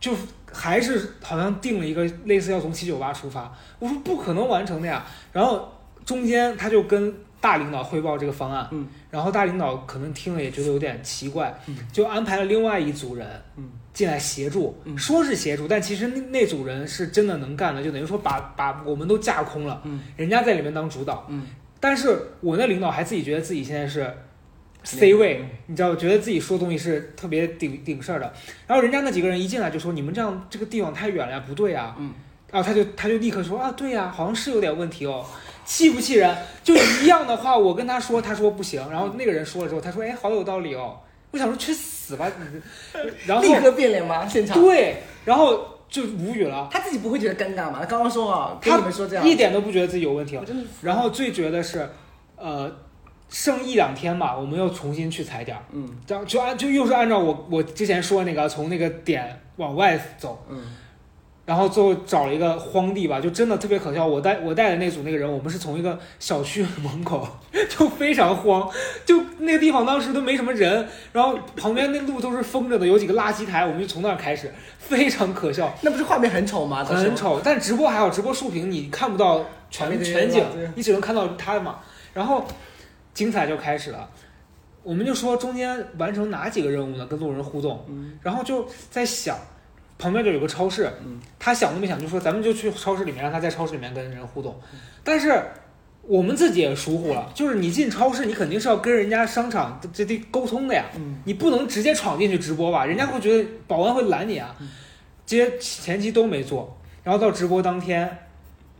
就还是好像定了一个类似要从七九八出发，我说不可能完成的呀，然后中间他就跟大领导汇报这个方案，嗯。然后大领导可能听了也觉得有点奇怪，嗯。就安排了另外一组人，嗯。进来协助，嗯。说是协助，但其实那那组人是真的能干的，就等于说把把我们都架空了，嗯。人家在里面当主导，嗯。但是我那领导还自己觉得自己现在是 C 位，你知道，觉得自己说东西是特别顶顶事儿的，然后人家那几个人一进来就说你们这样这个地方太远了呀，不对呀，嗯，然后他就他就立刻说啊对呀，好像是有点问题哦。气不气人？就一样的话，我跟他说，他说不行，然后那个人说了之后，他说，哎，好有道理哦。我想说去死吧你！然后立刻变脸吗？现场对，然后就无语了，他自己不会觉得尴尬吗？他刚刚说啊，跟他你们说这样，一点都不觉得自己有问题然后最绝的是，呃，剩一两天吧，我们又重新去踩点儿，嗯这样就按就又是按照我我之前说那个从那个点往外走，嗯然后最后找了一个荒地吧，就真的特别可笑。我带我带的那组那个人，我们是从一个小区门口，就非常荒，就那个地方当时都没什么人，然后旁边那路都是封着的，有几个垃圾台，我们就从那儿开始，非常可笑。那不是画面很丑吗？很。丑，但直播还好，直播竖屏你看不到全全景你只能看到他的嘛。然后精彩就开始了，我们就说中间完成哪几个任务呢？跟路人互动，嗯然后就在想，旁边就有个超市，嗯他想都没想就说咱们就去超市里面，让他在超市里面跟人互动，但是。我们自己也疏忽了，就是你进超市，你肯定是要跟人家商场这这沟通的呀，嗯你不能直接闯进去直播吧？人家会觉得保安会拦你啊。这些前期都没做，然后到直播当天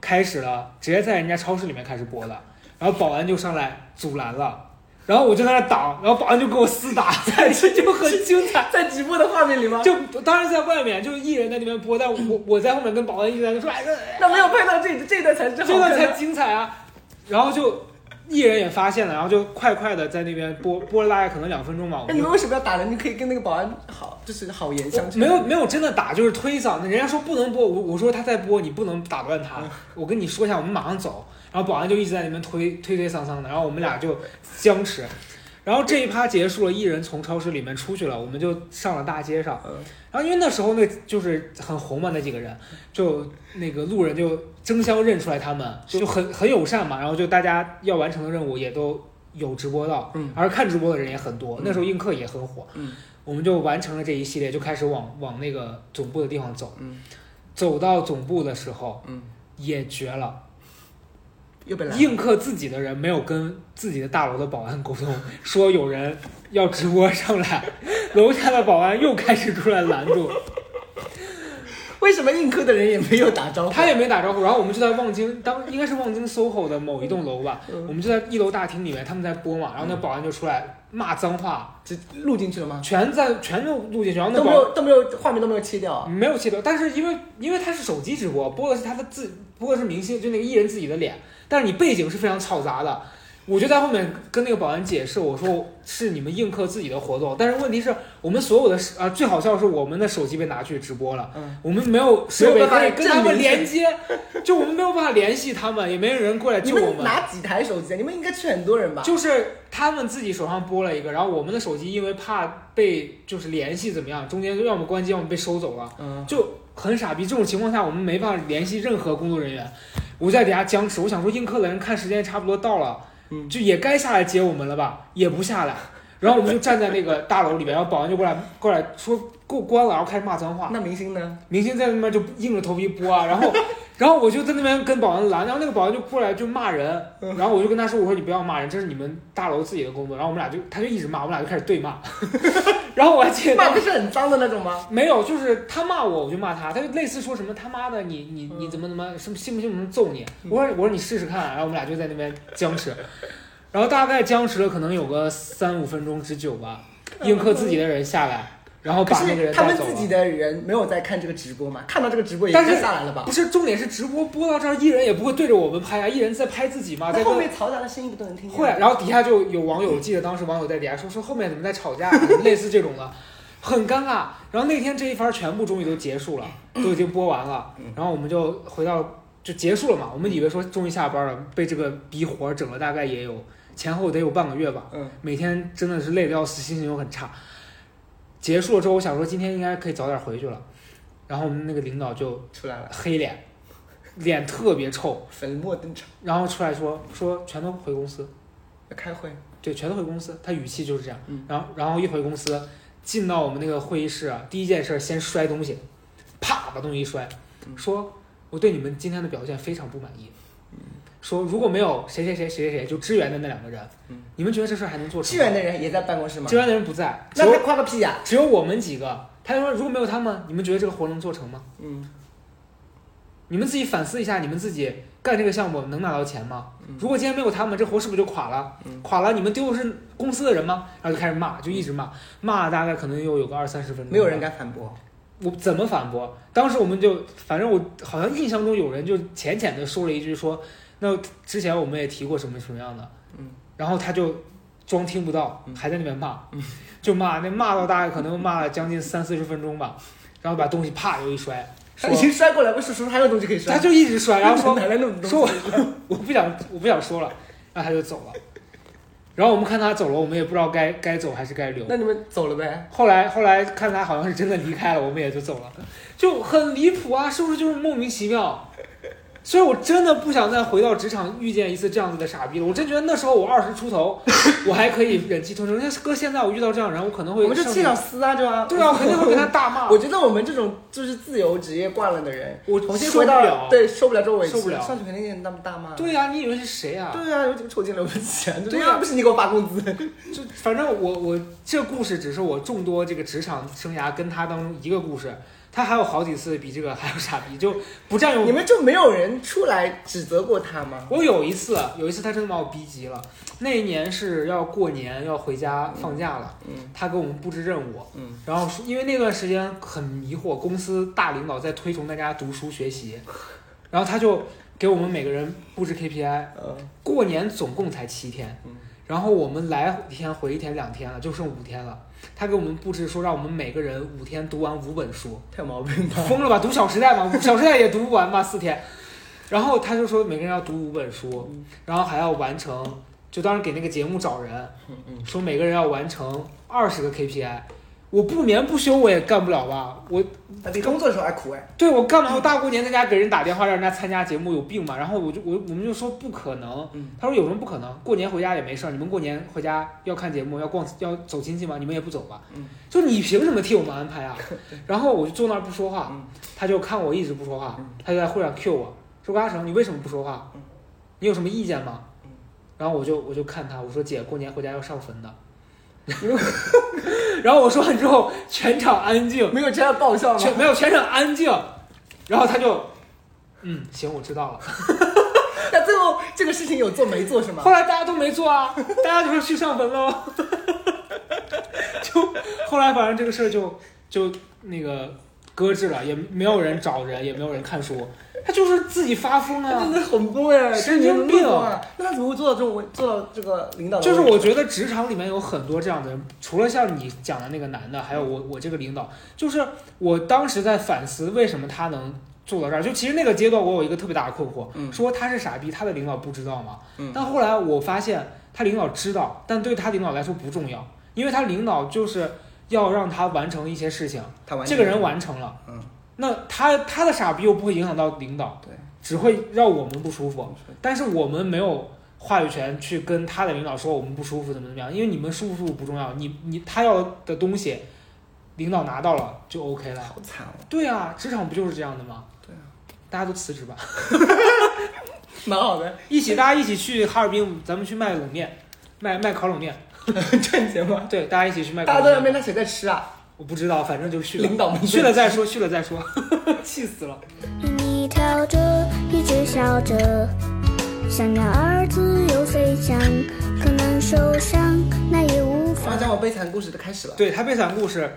开始了，直接在人家超市里面开始播了，然后保安就上来阻拦了，然后我就在那挡，然后保安就跟我厮打，这就很精彩。在直播的画面里吗？就当然在外面，就是艺人在那边播，但我我在后面跟保安一直在那说，哎，那没有拍到这这一段才是这段才。精彩啊！然后就艺人也发现了，然后就快快的在那边播播了大概可能两分钟吧，那你们为什么要打人？你可以跟那个保安好，就是好言相劝。没有没有真的打，就是推搡。人家说不能播，我我说他在播，你不能打断他。我跟你说一下，我们马上走。然后保安就一直在那边推推推搡搡的，然后我们俩就僵持。然后这一趴结束了，一人从超市里面出去了，我们就上了大街上。嗯然后因为那时候那就是很红嘛，那几个人就那个路人就争相认出来他们，就很很友善嘛。然后就大家要完成的任务也都有直播到，嗯而看直播的人也很多。嗯那时候映客也很火，嗯我们就完成了这一系列，就开始往往那个总部的地方走。嗯走到总部的时候嗯，也绝了，又被拦。映客自己的人没有跟自己的大楼的保安沟通，说有人要直播上来，楼下的保安又开始出来拦住。为什么映客的人也没有打招呼？他也没打招呼，然后我们就在望京，当应该是望京 SOHO 的某一栋楼吧，嗯我们就在一楼大厅里面，他们在播嘛，然后那保安就出来骂脏话，这录进去了吗？全在全都录进去，然后那都没保有都没有画面都没有切掉啊。没有切掉，但是因为因为他是手机直播，播的是他的自播的是明星，就那个艺人自己的脸，但是你背景是非常嘈杂的。我就在后面跟那个保安解释，我说是你们映客自己的活动，但是问题是我们所有的啊、最好笑的是我们的手机被拿去直播了，嗯我们没有设备没有办法可以跟他们连接，就我们没有办法联系他们，也没有人过来救我们拿几台手机啊？你们应该去很多人吧？就是他们自己手上拨了一个，然后我们的手机因为怕被就是联系怎么样，中间要么关机，要么被收走了。嗯，就很傻逼。这种情况下，我们没办法联系任何工作人员。我在底下僵持，我想说映客的人看时间差不多到了，嗯就也该下来接我们了吧，也不下来。然后我们就站在那个大楼里边，然后保安就过来过来说给我关了，然后开始骂脏话。那明星呢？明星在那边就硬着头皮播啊，然后，然后我就在那边跟保安拦，然后那个保安就过来就骂人，然后我就跟他说，我说你不要骂人，这是你们大楼自己的工作，然后我们俩就他就一直骂，我们俩就开始对骂，然后我还记得骂的是很脏的那种吗？没有，就是他骂我，我就骂他，他就类似说什么他妈的你你你怎么怎么什么信不信我们揍你？我说我说你试试看，然后我们俩就在那边僵持，然后大概僵持了可能有个三五分钟之久吧，映客自己的人下来，然后把那个人带走了。们自己的人没有在看这个直播嘛？看到这个直播也但是该下来了吧不？是重点是直播播到这儿，艺人也不会对着我们拍啊，艺人在拍自己嘛，在后面嘈杂的声音不都能听见？会，然后底下就有网友，记得当时网友在底下说说后面怎么在吵架，类似这种的，很尴尬。然后那天这一番全部终于都结束了，都已经播完了，然后我们就回到就结束了嘛。我们以为说终于下班了，被这个逼活儿整了大概也有前后得有半个月吧，嗯，每天真的是累得要死，心情又很差。结束了之后，我想说今天应该可以早点回去了，然后我们那个领导就出来了，黑脸，脸特别臭，粉墨登场，然后出来说说全都回公司。要开会。对，全都回公司，他语气就是这样。嗯。然后，然后一回公司，进到我们那个会议室啊，第一件事先摔东西，啪把东西一摔，嗯。说我对你们今天的表现非常不满意。说如果没有谁谁谁谁谁谁就支援的那两个人，嗯你们觉得这事儿还能做成支吗？援的人也在办公室吗支？援的人不在，那他有夸个屁呀！只有我们几个。他就说如果没有他们，你们觉得这个活能做成吗？嗯，你们自己反思一下，你们自己干这个项目能拿到钱吗？嗯如果今天没有他们，这活是不是就垮了？垮了，你们丢的是公司的人吗？然后就开始骂，就一直骂，骂了大概可能又有个二三十分钟。没有人。敢反驳。我怎么反驳？当时我们就，反正我好像印象中有人就浅浅的说了一句说，那之前我们也提过什么什么样的，嗯，然后他就装听不到，嗯还在那边骂，就骂，那骂到大概可能骂了将近三四十分钟吧，然后把东西啪又一摔，已经摔过来，不是说还有东西可以摔？他就一直摔，然后说哪来那么多？我不想我不想说了，然后他就走了。然后我们看他走了，我们也不知道该该走还是该留。那你们走了呗？后来后来看他好像是真的离开了，我们也就走了，就很离谱啊，是不是就是莫名其妙？所以我真的不想再回到职场遇见一次这样子的傻逼了。我真觉得那时候我二十出头，我还可以忍气吞声。那搁现在我遇到这样人，我可能会我们就气到撕啊，就啊。对啊，我肯定会跟他大骂。我觉得我们这种就是自由职业惯了的人，我重新回到受不了对受不了这种委屈，受不了上去肯定也那么大骂。对呀、你以为是谁啊？对啊，有几个臭金流不起啊！对啊呀，不是你给我发工资，就反正我我这故事只是我众多这个职场生涯跟他当中一个故事，他还有好几次比这个还要傻逼，就不占用。你们就没有人出来指责过他吗？我有一次，有一次他真的把我逼急了。那一年是要过年，要回家放假了，嗯。他给我们布置任务，嗯，然后因为那段时间很迷惑，公司大领导在推崇大家读书学习，然后他就给我们每个人布置 KPI，嗯，过年总共才七天。嗯，然后我们来一天回一天两天了，就剩五天了。他给我们布置说，让我们每个人五天读完五本书，太有毛病吧？疯了吧？读《小时代》嘛，《小时代》也读不完吧，四天。然后他就说每个人要读五本书，然后还要完成，就当时给那个节目找人，说每个人要完成二十个 KPI。我不眠不休我也干不了吧？我那比工作的时候还苦哎。对我干嘛？我大过年在家给人打电话让人家参加节目，有病吗？然后我就我我们就说不可能。嗯他说有什么不可能？过年回家也没事儿，你们过年回家要看节目，要逛要走亲戚吗？你们也不走吧？嗯就你凭什么替我们安排啊？然后我就坐那儿不说话，嗯他就看我一直不说话嗯，他就在会上 Q 我说：“高嘉诚，你为什么不说话嗯？你有什么意见吗嗯？”然后我就我就看他，我说：“姐，过年回家要上坟的。” 然后我说完之后，全场安静，没有这样爆笑吗？全没有全场安静，然后他就，嗯，行，我知道了。那最后这个事情有做没做是吗后？来大家都没做啊，大家就说去上坟喽。就后来反正这个事儿就就那个搁置了，也没有人找人，也没有人看书，他就是自己发疯啊他真。的很多哎，神经病啊！那他怎么会做到这种位做到这个领导就是？我觉得职场里面有很多这样的人，除了像你讲的那个男的，还有我我这个领导，就是我当时在反思为什么他能做到这儿。就其实那个阶段我有一个特别大的困惑，嗯说他是傻逼，他的领导不知道吗？嗯但后来我发现他领导知道，但对他领导来说不重要，因为他领导就是要让他完成一些事情，他完这个人完成了，嗯，那他他的傻逼又不会影响到领导，对，只会让我们不舒服。但是我们没有话语权去跟他的领导说我们不舒服怎么怎么样，因为你们舒不舒服不重要，你你他要的东西，领导拿到了就 OK 了。好惨哦，对啊，职场不就是这样的吗？对啊，大家都辞职吧，蛮好的，一起大家一起去哈尔滨，咱们去卖冷面，卖卖烤冷面。赚钱吗？对，大家一起去卖大烤冷面。家都谁在吃啊？我不知道，反正就去了。领导们去了再说，去了再说。气死了。你跳着，一直笑着，想要儿自由飞翔，可能受伤，那也无妨。讲我悲惨故事的开始了。对他悲惨故事，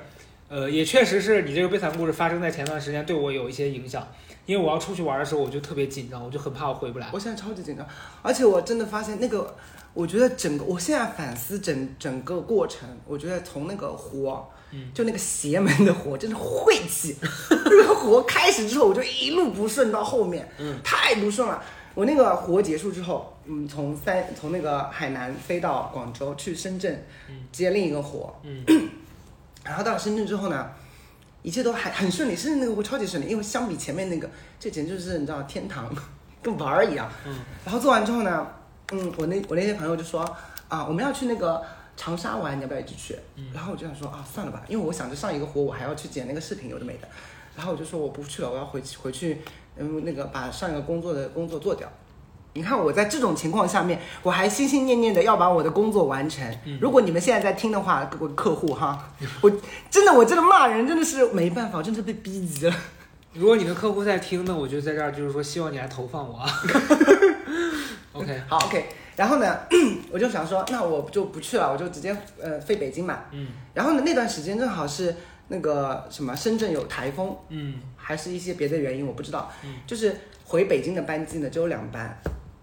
呃，也确实是你这个悲惨故事发生在前段时间，对我有一些影响。因为我要出去玩的时候，我就特别紧张，我就很怕我回不来。我现在超级紧张，而且我真的发现那个，我觉得整个，我现在反思整整个过程，我觉得从那个活，嗯就那个邪门的活，真是晦气。那个活开始之后，我就一路不顺到后面，嗯太不顺了。我那个活结束之后，嗯，从三从那个海南飞到广州去深圳接另一个活，嗯 然后到了深圳之后呢，一切都还很顺利，甚至那个活超级顺利，因为相比前面那个，这简直就是你知道天堂，跟玩儿一样。嗯，然后做完之后呢，嗯，我那我那些朋友就说啊，我们要去那个长沙玩，你要不要一起去？然后我就想说啊，算了吧，因为我想着上一个活我还要去剪那个视频，有的没的。然后我就说我不去了，我要回去回去，嗯，那个把上一个工作的工作做掉。你看我在这种情况下面，我还心心念念的要把我的工作完成。如果你们现在在听的话，各位客户哈，我真的我真的骂人真的是没办法，我真的被逼急了。如果你的客户在听呢，我就在这儿就是说，希望你来投放我啊。OK，好，OK。然后呢，我就想说，那我就不去了，我就直接呃飞北京嘛。嗯然后呢，那段时间正好是那个什么深圳有台风，嗯还是一些别的原因，我不知道。嗯就是回北京的班机呢只有两班，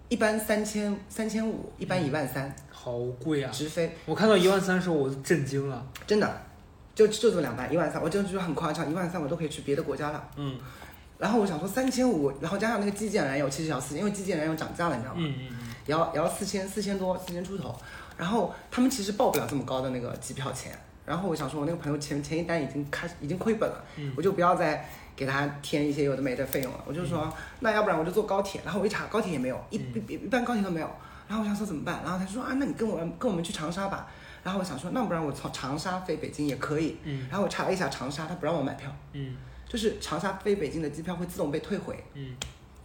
一班三千三千五，一班一万三，好贵啊！直飞，我看到一万三的时候，我都震惊了。真的，就就这么两班，一万三，我真的觉得很夸张，一万三我都可以去别的国家了。嗯然后我想说三千五，然后加上那个基建燃油，其实要四，因为基建燃油涨价了，你知道吗？嗯嗯也要也要四千四千多四千出头，然后他们其实报不了这么高的那个机票钱，然后我想说，我那个朋友前前一单已经开始已经亏本了，嗯我就不要再给他添一些有的没的费用了，我就说、那要不然我就坐高铁，然后我一查高铁也没有，一一一一般高铁都没有，然后我想说怎么办，然后他说啊，那你跟我们跟我们去长沙吧，然后我想说那不然我从长沙飞北京也可以，嗯。然后我查了一下长沙，他不让我买票，嗯。就是长沙飞北京的机票会自动被退回，嗯。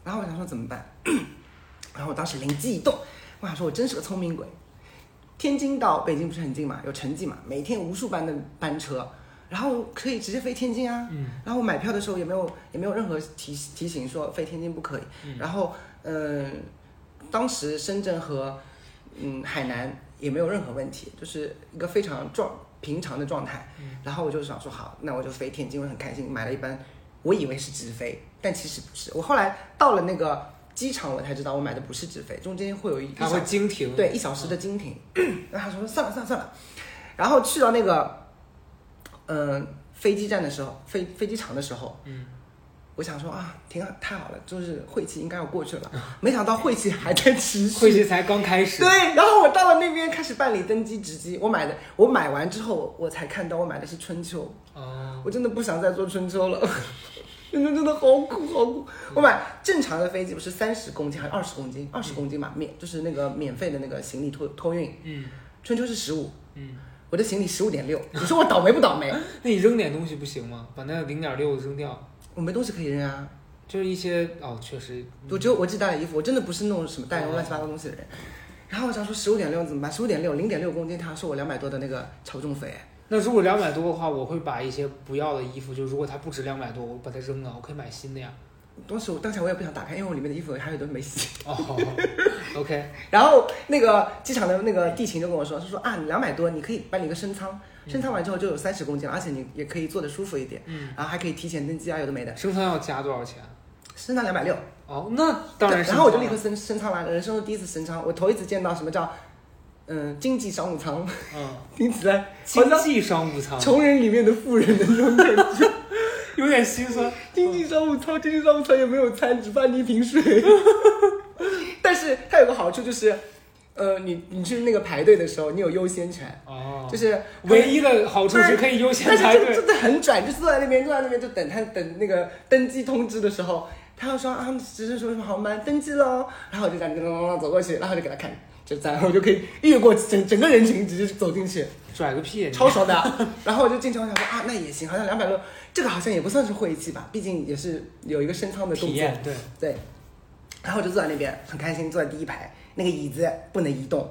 然后我想说怎么办？然后我当时灵机一动，我想说我真是个聪明鬼。天津到北京不是很近嘛，有城际嘛，每天无数班的班车，然后可以直接飞天津啊。嗯然后我买票的时候也没有也没有任何提提醒说飞天津不可以。嗯然后嗯、当时深圳和嗯海南也没有任何问题，就是一个非常状平常的状态。嗯然后我就想说好，那我就飞天津，我很开心，买了一班，我以为是直飞，但其实不是。我后来到了那个机场，我才知道我买的不是直飞，中间会有一一它小会经停。对，一小时的经停。然后他说算了算了算了，然后去到那个，嗯、飞机站的时候，飞飞机场的时候，嗯，我想说啊，挺好，太好了，就是晦气应该要过去了，没想到晦气还在持续。晦气才刚开始。对，然后我到了那边开始办理登机值机，我买的，我买完之后我才看到我买的是春秋，哦，我真的不想再坐春秋了，真的真的好苦好苦。我买正常的飞机不是三十公斤还是二十公斤？二十公斤嘛，免就是那个免费的那个行李托托运，嗯春秋是十五，嗯，我的行李十五点六，你说我倒霉不倒霉？那你扔点东西不行吗？把那零点六扔掉，我没东西可以扔啊，就是一些哦，确实。我只有我只带了衣服，我真的不是那种什么带乱七八糟东西的人。然后我想说十五点六怎么办？十五点六，零点六公斤，他要收我两百多的那个超重费。那如果两百多的话，我会把一些不要的衣服，就如果它不值两百多，我把它扔了，我可以买新的呀。当时我当时我也不想打开，因为我里面的衣服还有都没洗。哦，OK，然后那个机场的那个地勤就跟我说，他说啊，你两百多，你可以办理一个升舱，升舱完之后就有三十公斤，而且你也可以坐的舒服一点，嗯，然后还可以提前登机啊，有的没的，升舱要加多少钱？升舱两百六。哦，那当然是。然后我就立刻升升舱了，人生中第一次升舱，我头一次见到什么叫嗯经济商务舱，嗯，听起来经济商务舱，穷人里面的富人的那种感觉。有点心酸。经济商务舱，经济商务舱也没有餐，只发你一瓶水。但是它有个好处就是，呃，你你去那个排队的时候，你有优先权，哦，就是唯一的好处是可以优先但排队。是就真的很拽，就坐在那边，坐在那边就等他等那个登机通知的时候，他要说啊，只是说什么航班登机喽，然后我就这样噔噔噔走过去，然后就给他看，就这样，我就可以越过整整个人群，直接走进去。拽个屁！超爽的。然后我就进去，我想说啊，那也行，好像两百多，这个好像也不算是晦气吧，毕竟也是有一个升舱的动作。验对。对。然后我就坐在那边，很开心，坐在第一排，那个椅子不能移动。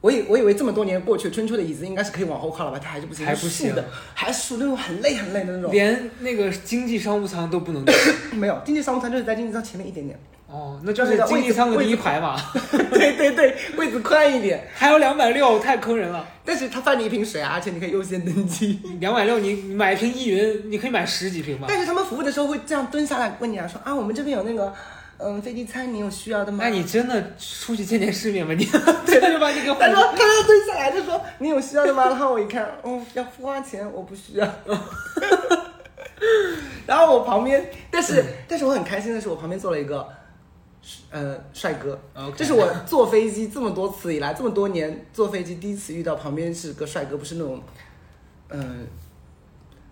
我以我以为这么多年过去，春秋的椅子应该是可以往后靠了吧，它还是不行，还不行竖的，还竖那种很累很累的那种。连那个经济商务舱都不能动。没有，经济商务舱就是在经济舱前面一点点。哦，那就是经济舱的第一排嘛。对对对，位子宽一点。还有两百六，太坑人了。但是他发你一瓶水啊，而且你可以优先登机。两百六，你买一瓶依云，你可以买十几瓶吧。但是他们服务的时候会这样蹲下来问你啊，说啊，我们这边有那个。嗯，飞机餐你有需要的吗？那你真的出去见见世面吧你？对，他就把你给他说，他就蹲下来他说你有需要的吗？然后我一看，哦，要付花钱，我不需要。然后我旁边，但是但是我很开心的是，我旁边坐了一个，呃，帅哥。这是我坐飞机这么多次以来，这么多年坐飞机第一次遇到旁边是个帅哥，不是那种，嗯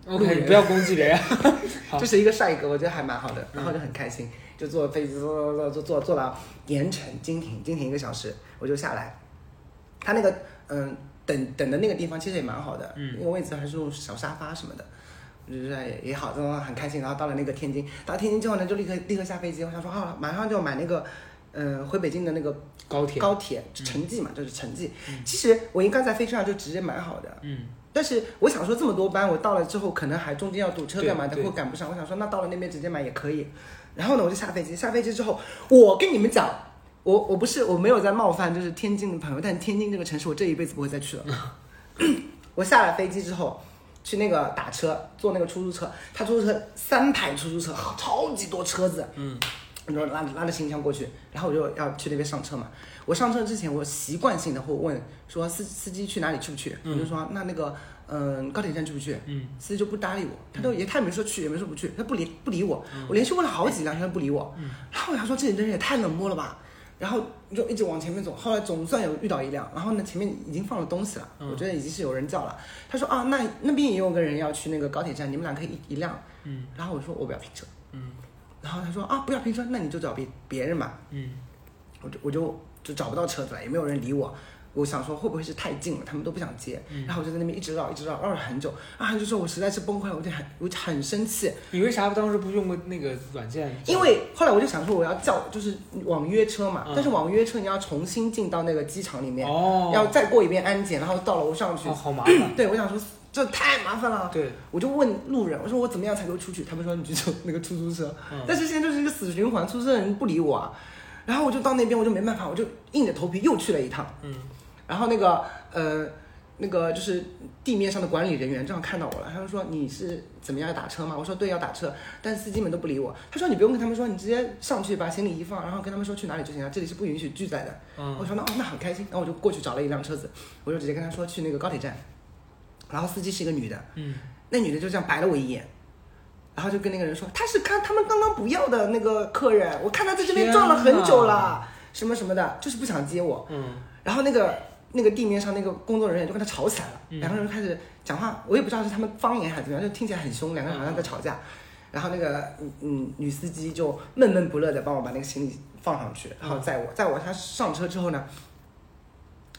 ，OK，不要攻击别人。就是一个帅哥，我觉得还蛮好的，然后就很开心，就坐飞机坐坐坐坐坐坐到盐城经停，经停一个小时，我就下来。他那个嗯等等的那个地方其实也蛮好的，嗯，那个位置还是那种小沙发什么的，我觉得也也好，这种很开心。然后到了那个天津，到天津之后呢，就立刻立刻下飞机，我想说啊，马上就买那个嗯回北京的那个高铁高铁城际嘛，就是城际。其实我应该在飞机上就直接买好的，嗯。但是我想说，这么多班，我到了之后可能还中间要堵车干嘛的，或赶不上。我想说，那到了那边直接买也可以。然后呢，我就下飞机。下飞机之后，我跟你们讲，我我不是我没有在冒犯，就是天津的朋友，但天津这个城市，我这一辈子不会再去了。我下了飞机之后，去那个打车，坐那个出租车，他出租车三排出租车，超级多车子，嗯，然后拉拉着行李箱过去，然后我就要去那边上车嘛。我上车之前，我习惯性的会问说司司机去哪里去不去？我就说那那个嗯高铁站去不去？嗯，司机就不搭理我，他都也他也没说去，也没说不去，他不理不理我。我连续问了好几辆，他都不理我。然后我想说这里的人也太冷漠了吧。然后就一直往前面走，后来总算有遇到一辆，然后呢前面已经放了东西了，我觉得已经是有人叫了。他说啊那那边也有个人要去那个高铁站，你们俩可以一一辆。嗯，然后我说我不要拼车。嗯，然后他说啊不要拼车，那你就找别别人吧。嗯，我就我就。就找不到车子了，也没有人理我。我想说会不会是太近了，他们都不想接。然后我就在那边一直绕，一直绕，绕了很久。啊，就说我实在是崩溃了，我就很我就很生气。你为啥当时不用个那个软件？因为后来我就想说我要叫，就是网约车嘛。但是网约车你要重新进到那个机场里面，哦，要再过一遍安检，然后到楼上去。哦，好麻烦。对，我想说这太麻烦了。对，我就问路人，我说我怎么样才能出去？他们说你去坐那个出租车。但是现在就是一个死循环，出租车人不理我。啊。然后我就到那边，我就没办法，我就硬着头皮又去了一趟。嗯，然后那个呃，那个就是地面上的管理人员正好看到我了，他就说你是怎么样要打车吗？我说对，要打车，但司机们都不理我。他说你不用跟他们说，你直接上去把行李一放，然后跟他们说去哪里就行了，这里是不允许拒载的。嗯，我说那哦那很开心，然后我就过去找了一辆车子，我就直接跟他说去那个高铁站，然后司机是一个女的，嗯，那女的就这样白了我一眼。然后就跟那个人说，他是看他们刚刚不要的那个客人，我看他在这边转了很久了，什么什么的，就是不想接我。嗯。然后那个那个地面上那个工作人员就跟他吵起来了，两个人开始讲话，我也不知道是他们方言还是怎么样，就听起来很凶，两个人好像在吵架。然后那个嗯嗯女司机就闷闷不乐的帮我把那个行李放上去，然后载我，载我他上车之后呢。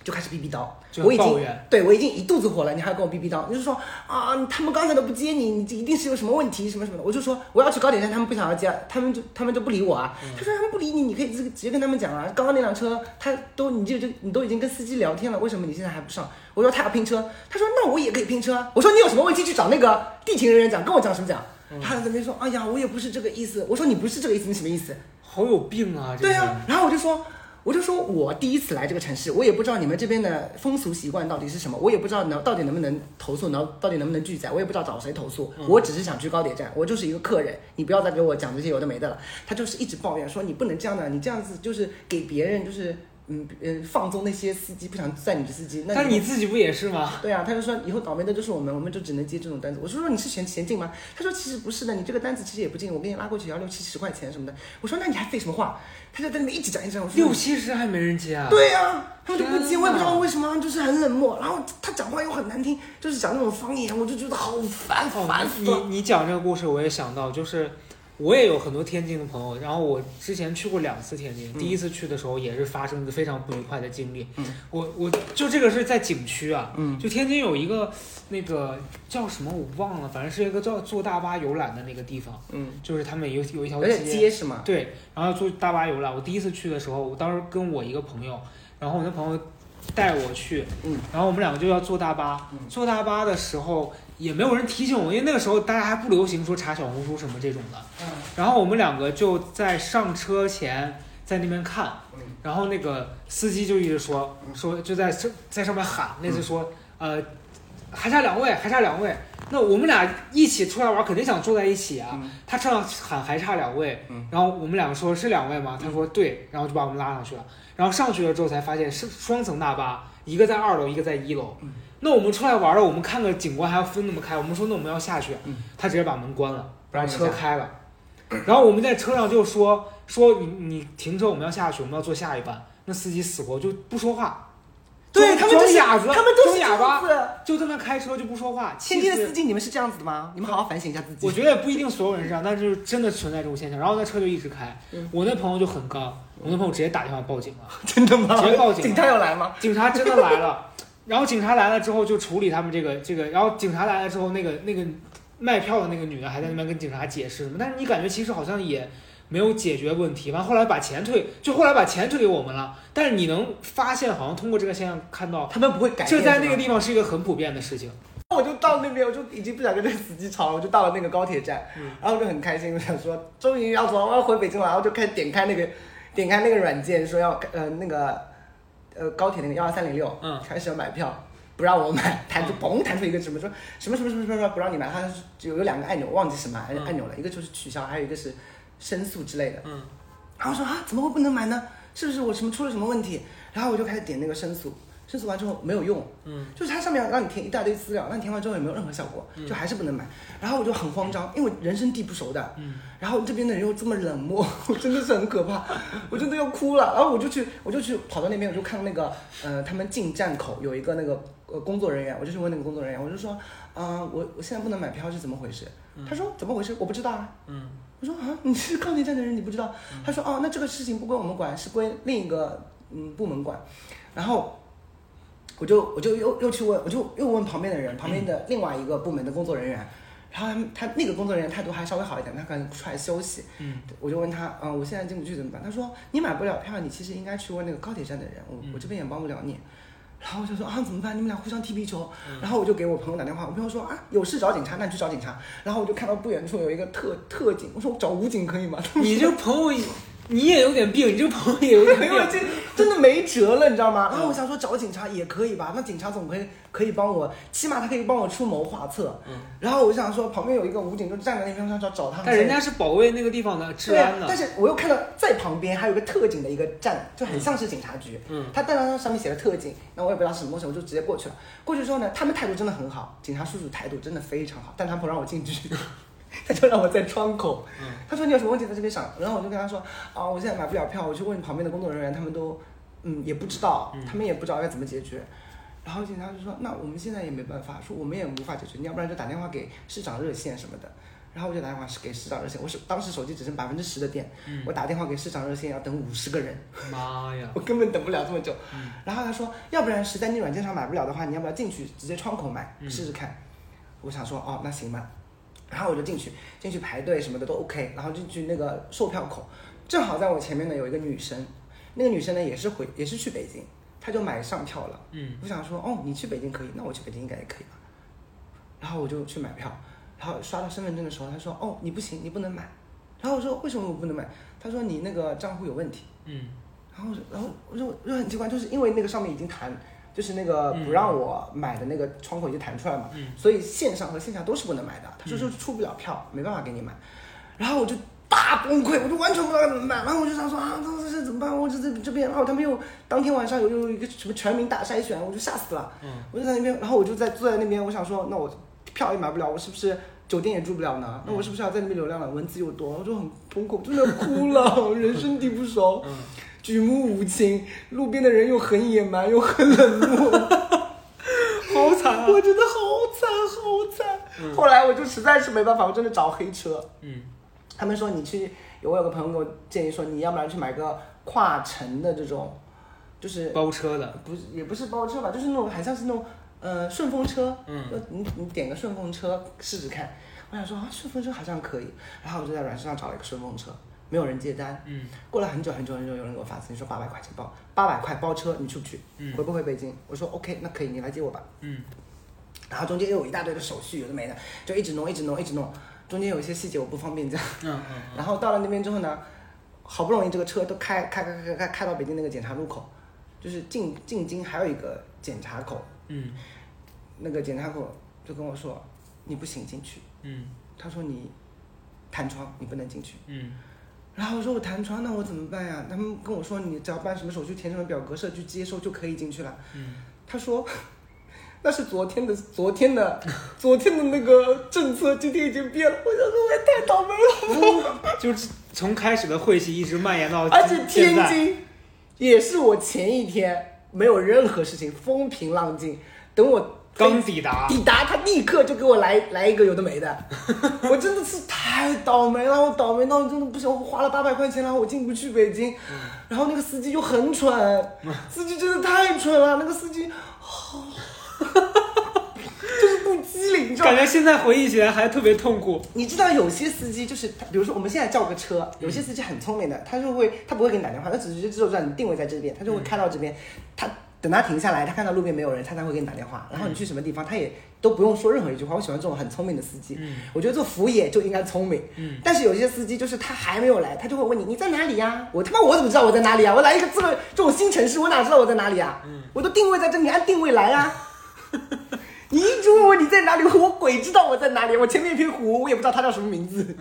就开始逼逼叨，我已经对我已经一肚子火了，你还要跟我逼逼叨，你就是说啊，他们刚才都不接你，你这一定是有什么问题，什么什么的。我就说我要去高铁站，他们不想要接，他们就他们就不理我啊。他说他们不理你，你可以直直接跟他们讲啊。刚刚那辆车，他都你就就你都已经跟司机聊天了，为什么你现在还不上？我说他要拼车，他说那我也可以拼车。我说你有什么问题去找那个地勤人员讲，跟我讲什么讲？嗯他在那边说，哎呀，我也不是这个意思。我说你不是这个意思，你什么意思？好有病啊！这个对啊，然后我就说，我就说我第一次来这个城市，我也不知道你们这边的风俗习惯到底是什么，我也不知道能到底能不能投诉，能到底能不能拒载，我也不知道找谁投诉，我只是想去高铁站，我就是一个客人，你不要再给我讲这些有的没的了。他就是一直抱怨说你不能这样的，你这样子就是给别人就是嗯嗯放纵那些司机不想载你的司机，那但你自己不也是吗？对啊，他就说以后倒霉的就是我们，我们就只能接这种单子。我说说你是嫌嫌近吗？他说其实不是的，你这个单子其实也不近，我给你拉过去也要六七十块钱什么的。我说那你还废什么话？他就在那边一直讲一直讲。我说六七十还没人接啊？对呀、他们就不接，我也不知道为什么，就是很冷漠。然后他讲话又很难听，就是讲那种方言，我就觉得好烦好烦死你了。你讲这个故事，我也想到，就是我也有很多天津的朋友，然后我之前去过两次天津，嗯第一次去的时候也是发生的非常不愉快的经历。嗯我我就这个是在景区啊，嗯就天津有一个那个叫什么我忘了，反正是一个叫坐大巴游览的那个地方，嗯，就是他们有有一条有点结实嘛。对，然后坐大巴游览。我第一次去的时候，我当时跟我一个朋友，然后我那朋友带我去，嗯，然后我们两个就要坐大巴。嗯坐大巴的时候也没有人提醒我，因为那个时候大家还不流行说查小红书什么这种的。嗯然后我们两个就在上车前在那边看，嗯然后那个司机就一直说嗯说就在这在上面喊，那次说呃还差两位，还差两位。那我们俩一起出来玩，肯定想坐在一起啊。嗯他车上喊还差两位，嗯然后我们两个说是两位吗？他说对，然后就把我们拉上去了。然后上去了之后才发现是双层大巴，一个在二楼，一个在一楼。嗯那我们出来玩了，我们看个景观还要分那么开，我们说那我们要下去，嗯他直接把门关了，不让车开了。然后我们在车上就说说你你停车，我们要下去，我们要坐下一班。那司机死活就不说话，对他们都是哑子，他们都是哑巴。就在那开车就不说话。天津的司机，你们是这样子的吗？你们好好反省一下自己。我觉得也不一定所有人是这样，但是真的存在这种现象。然后那车就一直开，嗯我那朋友就很刚，我那朋友直接打电话报警了，真的吗？直接报警警察要来吗？警察真的来了。然后警察来了之后就处理他们这个这个，然后警察来了之后，那个那个卖票的那个女的还在那边跟警察解释什么，但是你感觉其实好像也没有解决问题。完后来把钱退，就后来把钱退给我们了。但是你能发现，好像通过这个现象看到，他们不会改变。这在那个地方是一个很普遍的事情。我就到那边，我就已经不想跟那个司机吵了，我就到了那个高铁站，嗯然后就很开心，我想说终于要走了，我要回北京了，然后就开始点开那个点开那个软件，说要呃那个呃高铁那个幺二三零六，嗯开始要买票。不让我买，弹出嘣弹出一个什么说什么什么什么什么不让你买，它就有有两个按钮，忘记什么按钮了，一个就是取消，还有一个是申诉之类的。嗯，然后我说啊，怎么会不能买呢？是不是我什么出了什么问题？然后我就开始点那个申诉，申诉完之后没有用，嗯，就是它上面让你填一大堆资料，那你填完之后也没有任何效果，就还是不能买。然后我就很慌张，因为我人生地不熟的，嗯，然后这边的人又这么冷漠，我真的是很可怕，我真的要哭了。然后我就去，我就去跑到那边，我就看那个呃，他们进站口有一个那个呃工作人员，我就去问那个工作人员，我就说，啊、我我现在不能买票是怎么回事？他说怎么回事？我不知道啊。嗯我说啊，你是高铁站的人，你不知道？他说哦，那这个事情不归我们管，是归另一个嗯部门管。然后我就我就又又去问，我就又问旁边的人，旁边的另外一个部门的工作人员。然后他他那个工作人员态度还稍微好一点，他可能出来休息。嗯，我就问他，嗯，我现在进不去怎么办？他说你买不了票，你其实应该去问那个高铁站的人，我嗯我这边也帮不了你。然后我就说啊怎么办？你们俩互相踢皮球。嗯然后我就给我朋友打电话，我朋友说啊有事找警察，那你去找警察。然后我就看到不远处有一个特特警，我说我找武警可以吗？你这个朋友，你也有点病，你这个朋友也有点病。这真的没辙了，你知道吗？然后我想说找警察也可以吧，那警察总可以可以帮我，起码他可以帮我出谋划策。嗯，然后我就想说旁边有一个武警就站在那边，我想找找他。但人家是保卫那个地方的治安，的但。是我又看到在旁边还有个特警的一个站，就很像是警察局。嗯，他但他上面写了特警，那我也不知道是什么东西，我就直接过去了。过去之后呢，他们态度真的很好，警察叔叔态度真的非常好，但他不让我进去，他就让我在窗口。嗯他说你有什么问题在这边想，然后我就跟他说啊，我现在买不了票，我去问旁边的工作人员，他们都嗯也不知道，他们也不知道该怎么解决。然后警察就说，那我们现在也没办法，说我们也无法解决，你要不然就打电话给市长热线什么的。然后我就打电话是给市长热线，我是当时手机只剩百分之十的电，我打电话给市长热线要等五十个人，妈呀！我根本等不了这么久。嗯然后他说，要不然实在你软件上买不了的话，你要不要进去直接窗口买嗯试试看？我想说，哦，那行吧。然后我就进去，进去排队什么的都 OK，然后进去那个售票口，正好在我前面呢有一个女生，那个女生呢也是回也是去北京，她就买上票了。嗯我想说，哦，你去北京可以，那我去北京应该也可以吧。然后我就去买票，然后刷到身份证的时候，她说哦你不行，你不能买。然后我说为什么我不能买？她说你那个账户有问题。嗯然后然后我就我说很奇怪，就是因为那个上面已经弹，就是那个不让我买的那个窗口已经弹出来嘛，嗯所以线上和线下都是不能买的。他说就是出不了票，没办法给你买。然后我就大崩溃，我就完全不知道该怎么办。然后我就想说啊，这这这怎么办？我这这这边，然后他们又当天晚上有有一个什么全民大筛选，我就吓死了。嗯我就在那边，然后我就在坐在那边，我想说，那我票也买不了，我是不是酒店也住不了呢？那我是不是要在那边流浪了？蚊子又多，我就很崩溃，真的哭了，人生地不熟，嗯，举目无亲，路边的人又很野蛮又很冷漠，好惨啊！我真的好惨好惨。后来我就实在是没办法，我真的找黑车。嗯他们说你去，我有个朋友给我建议说，你要不然去买个跨城的这种，就是包车的，不是也不是包车吧，就是那种好像是那种呃顺风车，嗯你你点个顺风车试试看。我想说啊，顺风车好像可以，然后我就在软件上找了一个顺风车，没有人接单。嗯过了很久很久很久，有人给我发私信说八百块钱包八百块包车，你去不去？嗯回不回北京？我说 OK，那可以，你来接我吧。嗯然后中间又有一大堆的手续，有的没的，就一直弄一直弄一直弄，中间有一些细节我不方便讲。嗯嗯 然后到了那边之后呢，好不容易这个车都开开开开开开到北京那个检查路口，就是进进京还有一个检查口，嗯那个检查口就跟我说你不行进去，嗯他说你弹窗你不能进去。嗯然后我说我弹窗那我怎么办呀？他们跟我说你只要办什么手续填什么表格，社区接收就可以进去了。嗯他说。那是昨天的，昨天的，昨天的那个政策，今天已经变了。我想说，我也太倒霉了。嗯，就是从开始的晦气一直蔓延到 而且，天津也是我前一天没有任何事情，风平浪静。等我刚抵达，抵达，他立刻就给我来来一个有的没的，我真的是太倒霉了，我倒霉到真的不行，我花了八百块钱，然后我进不去北京，然后那个司机又很蠢，司机真的太蠢了，那个司机，就是不机灵，你知道吗？感？觉现在回忆起来还特别痛苦。你知道有些司机就是，比如说我们现在叫个车，有些司机很聪明的，他就会他不会给你打电话，他只是知道你定位在这边，他就会开到这边，他等他停下来，他看到路边没有人，他才会给你打电话。然后你去什么地方，他也都不用说任何一句话。我喜欢这种很聪明的司机，嗯我觉得做服务业就应该聪明。嗯但是有些司机就是他还没有来，他就会问你你在哪里呀、我他妈我怎么知道我在哪里啊？我来一个这个这种新城市，我哪知道我在哪里啊？嗯我都定位在这，你按定位来啊。你一直问我你在哪里，我鬼知道我在哪里。我前面一片湖，我也不知道它叫什么名字。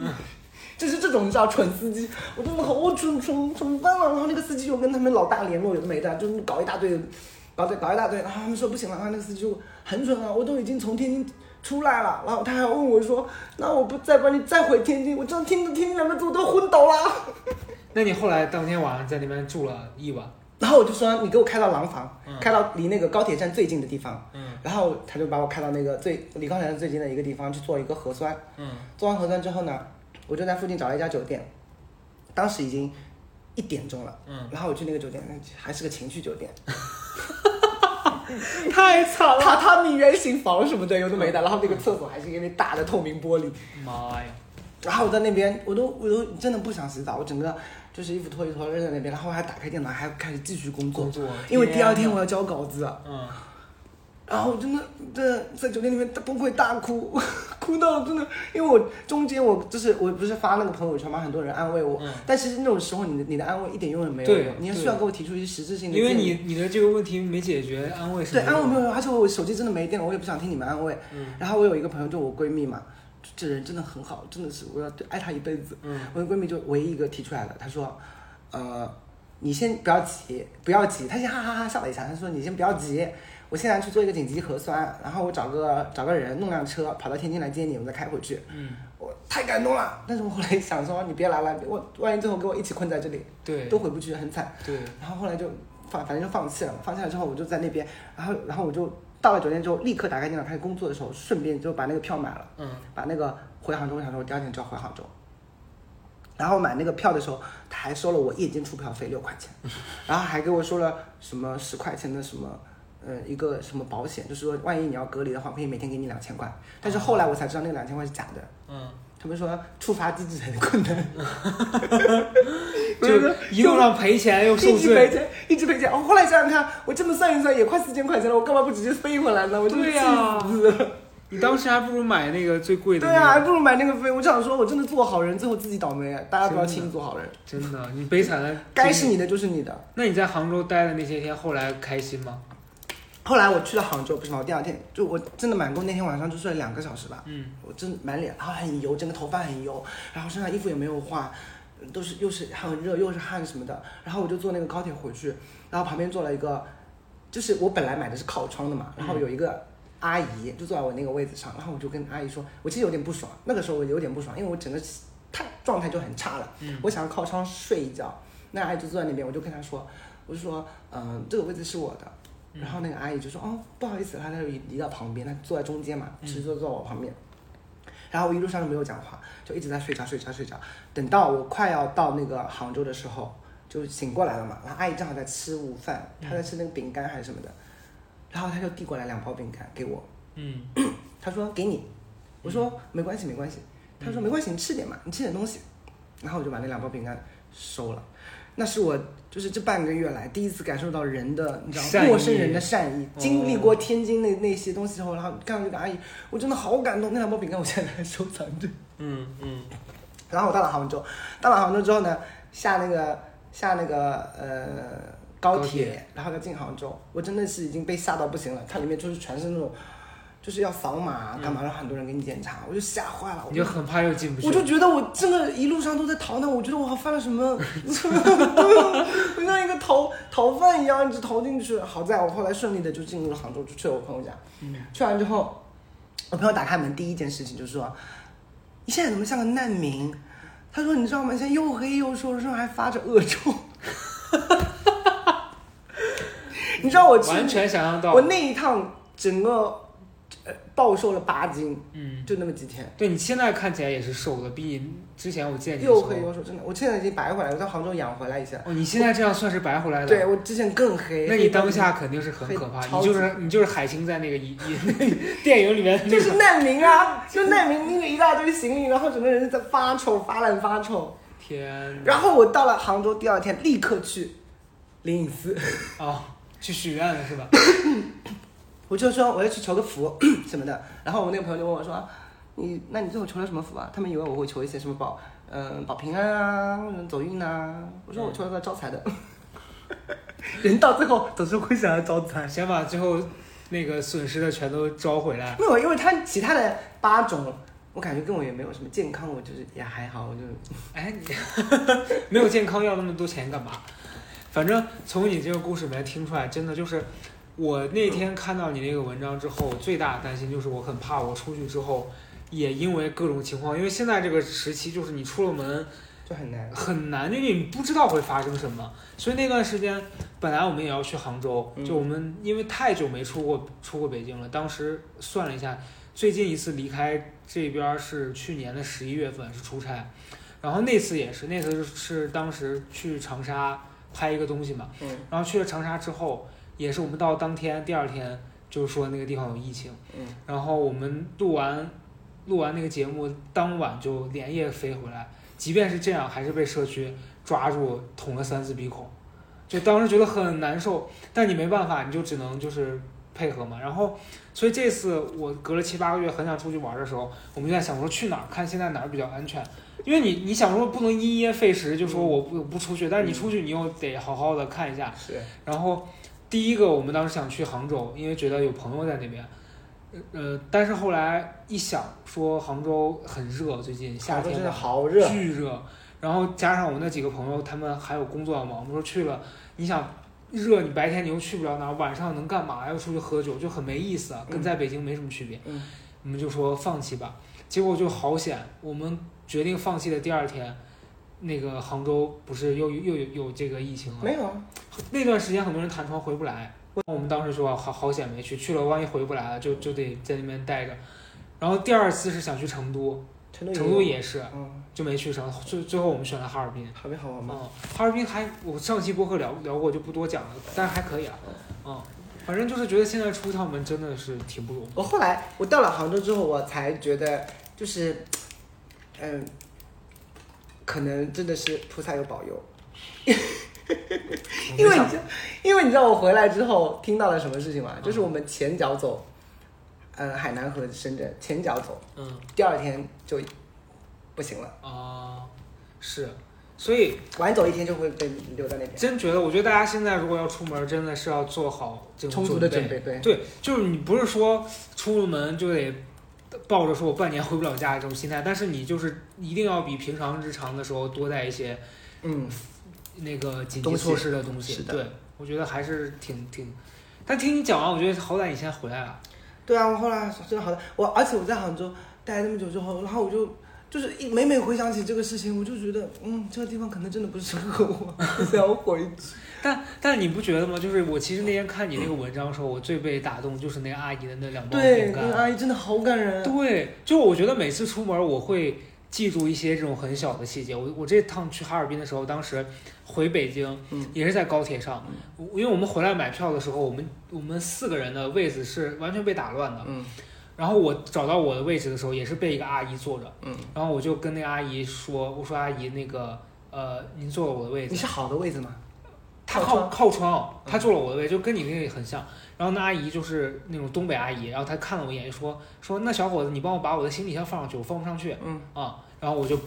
就是这种你知道蠢司机，我真的好蠢蠢怎么办啊？然后那个司机又跟他们老大联络，有的没的，就是搞一大堆，搞对搞一大堆。然后他们说不行了，然后那个司机就很蠢啊，我都已经从天津出来了，然后他还问我说，那我不再把你再回天津？我这样听着天津两个字我都昏倒了。那你后来当天晚上在那边住了一晚，然后我就说你给我开到廊坊，嗯开到离那个高铁站最近的地方。嗯然后他就把我开到那个最离高铁站最近的一个地方去做一个核酸。嗯做完核酸之后呢，我就在附近找了一家酒店，当时已经一点钟了。嗯，然后我去那个酒店，还是个情趣酒店，太惨了，榻榻米圆形房什么的，有的没的。然后那个厕所还是因为大的透明玻璃。妈呀！然后我在那边，我都我都真的不想洗澡，我整个就是衣服脱一脱扔在那边，然后还打开电脑，还开始继续工作，工作因为第二天我要交稿子。嗯，然后我真的真的在酒店里面崩溃大哭，哭到真的，因为我中间我就是我不是发那个朋友圈嘛，很多人安慰我，嗯但其实那种时候你的你的安慰一点用也没有对，你要需要给我提出一些实质性的因为你你的这个问题没解决，安慰是对安慰没有用，而且我手机真的没电了，我也不想听你们安慰。嗯然后我有一个朋友，就我闺蜜嘛，这人真的很好，真的是我要对爱她一辈子。嗯我的闺蜜就唯一一个提出来的，她说，呃，你先不要急，不要急。她先哈哈哈笑了一下，她说你先不要急，我现在去做一个紧急核酸，然后我找个找个人弄辆车跑到天津来接你，我们再开回去。嗯，我太感动了，但是我后来想说，你别来了，我万一最后跟我一起困在这里，对都回不去，很惨。对，然后后来就放，反正就放弃了。放弃了之后，我就在那边，然后然后我就到了酒店之后，立刻打开电脑开始工作的时候，顺便就把那个票买了，嗯把那个回杭州，我想说我第二天就要回杭州。然后买那个票的时候，他还收了我夜间出票费六块钱，然后还给我说了什么十块钱的什么。呃，一个什么保险，就是说万一你要隔离的话，可以每天给你两千块。但是后来我才知道那个两千块是假的，嗯，他们说触发机制很困难，就一路上赔钱又受一直赔罪，钱，一直赔钱。我、后来想想看，我这么算一算也快四千块钱了，我干嘛不直接飞回来呢？我真的对呀气死了。你当时还不如买那个最贵的、对啊，还。不如买那个飞。我就想说，我真的做好人，最后自己倒霉。大家不要轻易做好人，真的，你悲惨的。该是你的就是你的。那你在杭州待的那些天，后来开心吗？后来我去了杭州，不是嘛？我第二天就我真的满工那天晚上就睡了两个小时吧。嗯，我真满脸，然后很油，整个头发很油，然后身上衣服也没有换，都是又是很热又是汗什么的。然后我就坐那个高铁回去，然后旁边坐了一个，就是我本来买的是靠窗的嘛，然后有一个阿姨就坐在我那个位子上，然后我就跟阿姨说，我其实有点不爽，那个时候我有点不爽，因为我整个太状态就很差了，我想要靠窗睡一觉，那阿姨就坐在那边，我就跟她说，我就说，嗯、这个位置是我的。然后那个阿姨就说：“哦，不好意思，她她就移移到旁边，她坐在中间嘛，其实就坐我旁边。然后我一路上都没有讲话，就一直在睡着睡着睡着。等到我快要到那个杭州的时候，就醒过来了嘛。然后阿姨正好在吃午饭，她在吃那个饼干还是什么的，然后她就递过来两包饼干给我，嗯，她说给你，我说没关系没关系，她说没关系，你吃点嘛，你吃点东西。然后我就把那两包饼干收了。那是我就是这半个月来第一次感受到人的，你知道陌生人的善意。哦经历过天津那那些东西之后，然后看到这个阿姨，我真的好感动。那两包饼干我现在还收藏着。嗯嗯，然后我到了杭州，到了杭州之后呢，下那个下那个呃高铁，高铁然后要进杭州，我真的是已经被吓到不行了。它里面就是全是那种，就是要扫码干嘛，让很多人给你检查，我就吓坏了。我你就很怕又进不去。我就觉得我真的一路上都在逃难，我觉得我好犯了什么，我像一个逃逃犯一样一直逃进去。好在我后来顺利的就进入了杭州，就去了我朋友家。去完之后，我朋友打开门第一件事情就是说：“你现在怎么像个难民？”他说：“你知道吗？现在又黑又瘦，身上还发着恶臭。”你知道我完全想象到我，那一趟整个呃暴瘦了八斤，嗯，就那么几天。对你现在看起来也是瘦的，比你之前我见你又黑又瘦，真的，我现在已经白回来了，我在杭州养回来一下。哦，你现在这样算是白回来了。对，我之前更黑。那你当下肯定是很可怕，你就是你就是海清在那个一 一那个电影里面那个就是难民啊，就难民拎着一大堆行李，然后整个人在发臭，发烂发臭。天然后我到了杭州，第二天立刻去灵隐寺，哦，去许愿了是吧？我就说我要去求个福 什么的。然后我那个朋友就问我说：“你那你最后求了什么福啊？”他们以为我会求一些什么保嗯、保平安啊，走运啊。我说我求了个招财的。人到最后总是会想要招财。想把最后那个损失的全都招回来。没有，因为他其他的八种，我感觉跟我也没有什么健康，我就是也还好，我就哎，你没有健康要那么多钱干嘛？反正从你这个故事里面听出来，真的就是我那天看到你那个文章之后，最大的担心就是我很怕我出去之后，也因为各种情况，因为现在这个时期就是你出了门就很难。很难，就你不知道会发生什么。所以那段时间，本来我们也要去杭州，嗯就我们因为太久没出过出过北京了，当时算了一下，最近一次离开这边儿是去年的十一月份是出差，然后那次也是，那次是当时去长沙拍一个东西嘛，嗯然后去了长沙之后，也是我们到当天第二天就说那个地方有疫情，嗯然后我们录完录完那个节目，当晚就连夜飞回来。即便是这样，还是被社区抓住捅了三次鼻孔，就当时觉得很难受。但你没办法，你就只能就是配合嘛。然后，所以这次我隔了七八个月很想出去玩的时候，我们就在想说去哪儿，看现在哪儿比较安全。因为你你想说不能因噎废食，就说我不不出去，但是你出去你又得好好的看一下。是然后第一个我们当时想去杭州，因为觉得有朋友在那边，呃，但是后来一想说杭州很热，最近夏天真的好热。巨热，然后加上我那几个朋友，他们还有工作要忙，我们说去了，你想热，你白天你又去不了哪儿，晚上能干嘛？要出去喝酒，就很没意思啊，跟嗯在北京没什么区别。嗯我们就说放弃吧，结果就好险，我们决定放弃的第二天，那个杭州不是又又有有这个疫情了？没有啊，那段时间很多人弹窗回不来，我们当时说好好险没去，去了万一回不来了，就就得在那边待着。然后第二次是想去成都，成都也是嗯，就没去成，最最后我们选了哈尔滨。哈尔滨好玩吗？嗯，哈尔滨还我上期播客聊聊过，就不多讲了，但是还可以啊。嗯，反正就是觉得现在出趟门真的是挺不容易。我后来我到了杭州之后，我才觉得就是，嗯，可能真的是菩萨有保佑，因为你知道，因为你知道我回来之后听到了什么事情吗？就是我们前脚走，呃海南和深圳前脚走，嗯。第二天就不行了，哦、是，所以晚走一天就会被留在那边。真觉得，我觉得大家现在如果要出门，真的是要做好这种充足的准准备，对，对，就是你不是说出了门就得抱着说我半年回不了家这种心态，但是你就是一定要比平常日常的时候多带一些嗯，那个紧急措施的东西。对，我觉得还是挺挺。但听你讲完，我觉得好歹你现在回来了。对啊，我后来真的好的，我而且我在杭州待那么久之后，然后我就就是一每每回想起这个事情，我就觉得，嗯，这个地方可能真的不适合我，想要回去。但但你不觉得吗？就是我其实那天看你那个文章的时候，我最被打动就是那个阿姨的那两包对，饼干。那个阿姨真的好感人。对，就我觉得每次出门我会记住一些这种很小的细节。我我这趟去哈尔滨的时候，当时回北京嗯也是在高铁上，我因为我们回来买票的时候，我们我们四个人的位置是完全被打乱的。嗯然后我找到我的位置的时候，也是被一个阿姨坐着，嗯，然后我就跟那个阿姨说：“我说阿姨，那个呃，您坐了我的位置。”你是好的位置吗？她靠靠靠窗，他坐了我的位，就跟你那个很像。然后那阿姨就是那种东北阿姨，然后她看了我一眼，就说说那小伙子，你帮我把我的行李箱放上去，我放不上去嗯，啊。然后我就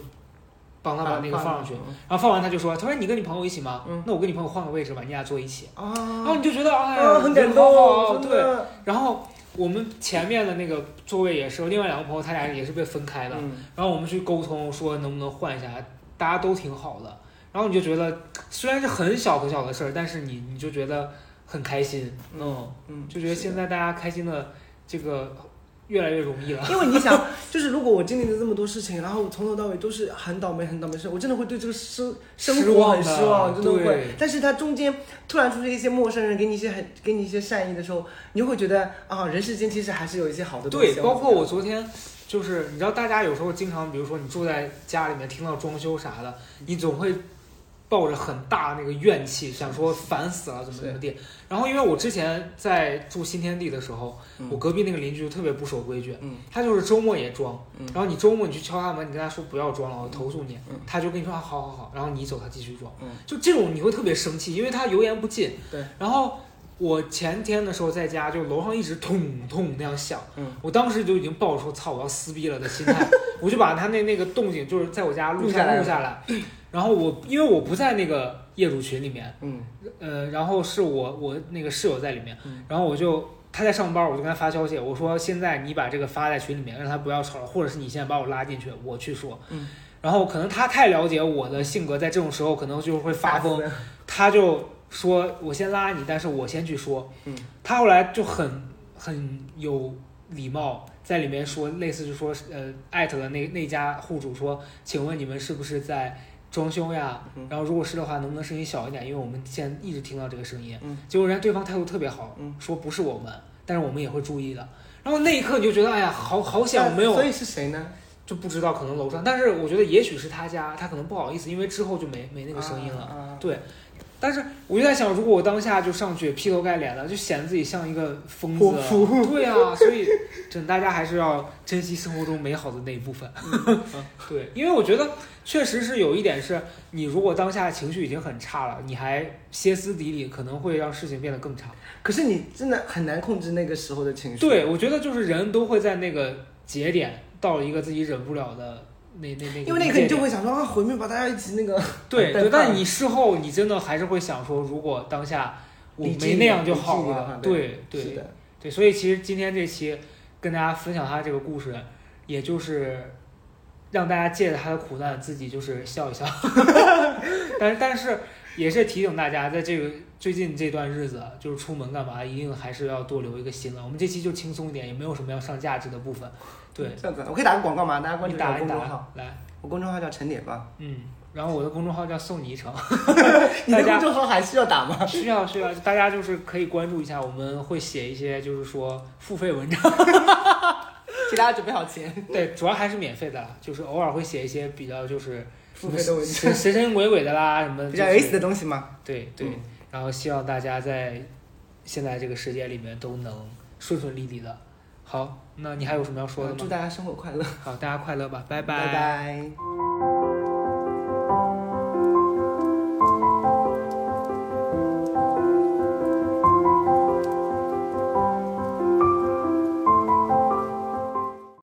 帮他把那个放上去，嗯然后放完他就说，他说你跟你朋友一起吗？嗯那我跟你朋友换个位置吧，你俩坐一起。啊然后啊，你就觉得哎呀，啊，很感动，真对。然后我们前面的那个座位也是，另外两个朋友他俩也是被分开的。嗯，然后我们去沟通说能不能换一下，大家都挺好的。然后你就觉得虽然是很小很小的事儿，但是你你就觉得很开心，嗯，嗯，就觉得现在大家开心的这个越来越容易了。因为你想，就是如果我经历了这么多事情，然后从头到尾都是很倒霉、很倒霉的事，我真的会对这个生生活很失望的失望，真的会。但是它中间突然出现一些陌生人，给你一些很给你一些善意的时候，你就会觉得啊，人世间其实还是有一些好的东西。对，包括我昨天就是，你知道，大家有时候经常，比如说你住在家里面，听到装修啥的，你总会抱着很大那个怨气，想说烦死了，怎么怎么地。然后因为我之前在住新天地的时候，嗯。我隔壁那个邻居就特别不守规矩，嗯。他就是周末也装，嗯。然后你周末你去敲他门，你跟他说不要装了，我投诉你，嗯。他就跟你说啊好好好，然后你走他继续装，嗯。就这种你会特别生气，因为他油盐不进。对。然后我前天的时候在家，就楼上一直咚咚那样响，嗯。我当时就已经抱着说操我要撕逼了的心态，我就把他那那个动静就是在我家录下录下来录下来，然后我因为我不在那个业主群里面，嗯。呃，然后是我我那个室友在里面，嗯。然后我就他在上班，我就跟他发消息，我说现在你把这个发在群里面，让他不要吵了，或者是你现在把我拉进去，我去说。嗯。然后可能他太了解我的性格，在这种时候可能就会发疯，他就说我先拉你，但是我先去说。嗯，他后来就很很有礼貌，在里面说类似就说呃艾特了那那家户主说，请问你们是不是在装修呀？嗯然后如果是的话，能不能声音小一点？因为我们现在一直听到这个声音。嗯，结果人家对方态度特别好，嗯说不是我们，但是我们也会注意的。然后那一刻你就觉得，哎呀，好好险我没有所以是谁呢？就不知道可能楼上，但是我觉得也许是他家，他可能不好意思，因为之后就没没那个声音了。啊。对，但是我就在想，如果我当下就上去劈头盖脸的，就显得自己像一个疯子。对啊，所以真大家还是要珍惜生活中美好的那一部分。嗯 对，因为我觉得确实是有一点是，你如果当下情绪已经很差了，你还歇斯底里，可能会让事情变得更差。可是你真的很难控制那个时候的情绪。对，我觉得就是人都会在那个节点到了一个自己忍不了的那那那个，因为那一刻你就会想说啊，毁灭吧大家一起那个。对对，但你事后你真的还是会想说，如果当下我没那样就好了。对对对，对，所以其实今天这期跟大家分享他这个故事，也就是让大家借着他的苦难自己就是笑一笑，但是但是也是提醒大家，在这个最近这段日子，就是出门干嘛，一定还是要多留一个心了。我们这期就轻松一点，也没有什么要上价值的部分。对，这样子，我可以打个广告吗？大家关注我公众号，来，我公众号叫陈点吧。嗯，然后我的公众号叫送你一程。你的公众号还需要打吗？需要需要，大家就是可以关注一下，我们会写一些就是说付费文章，给大家准备好钱，对，主要还是免费的，就是偶尔会写一些比较就是付费的文神章，神神鬼鬼的啦，什么比较有意思的东西嘛？对对、嗯然后希望大家在现在这个世界里面都能顺顺利利的。好，那你还有什么要说的吗？祝大家生活快乐，好，大家快乐吧，拜拜拜。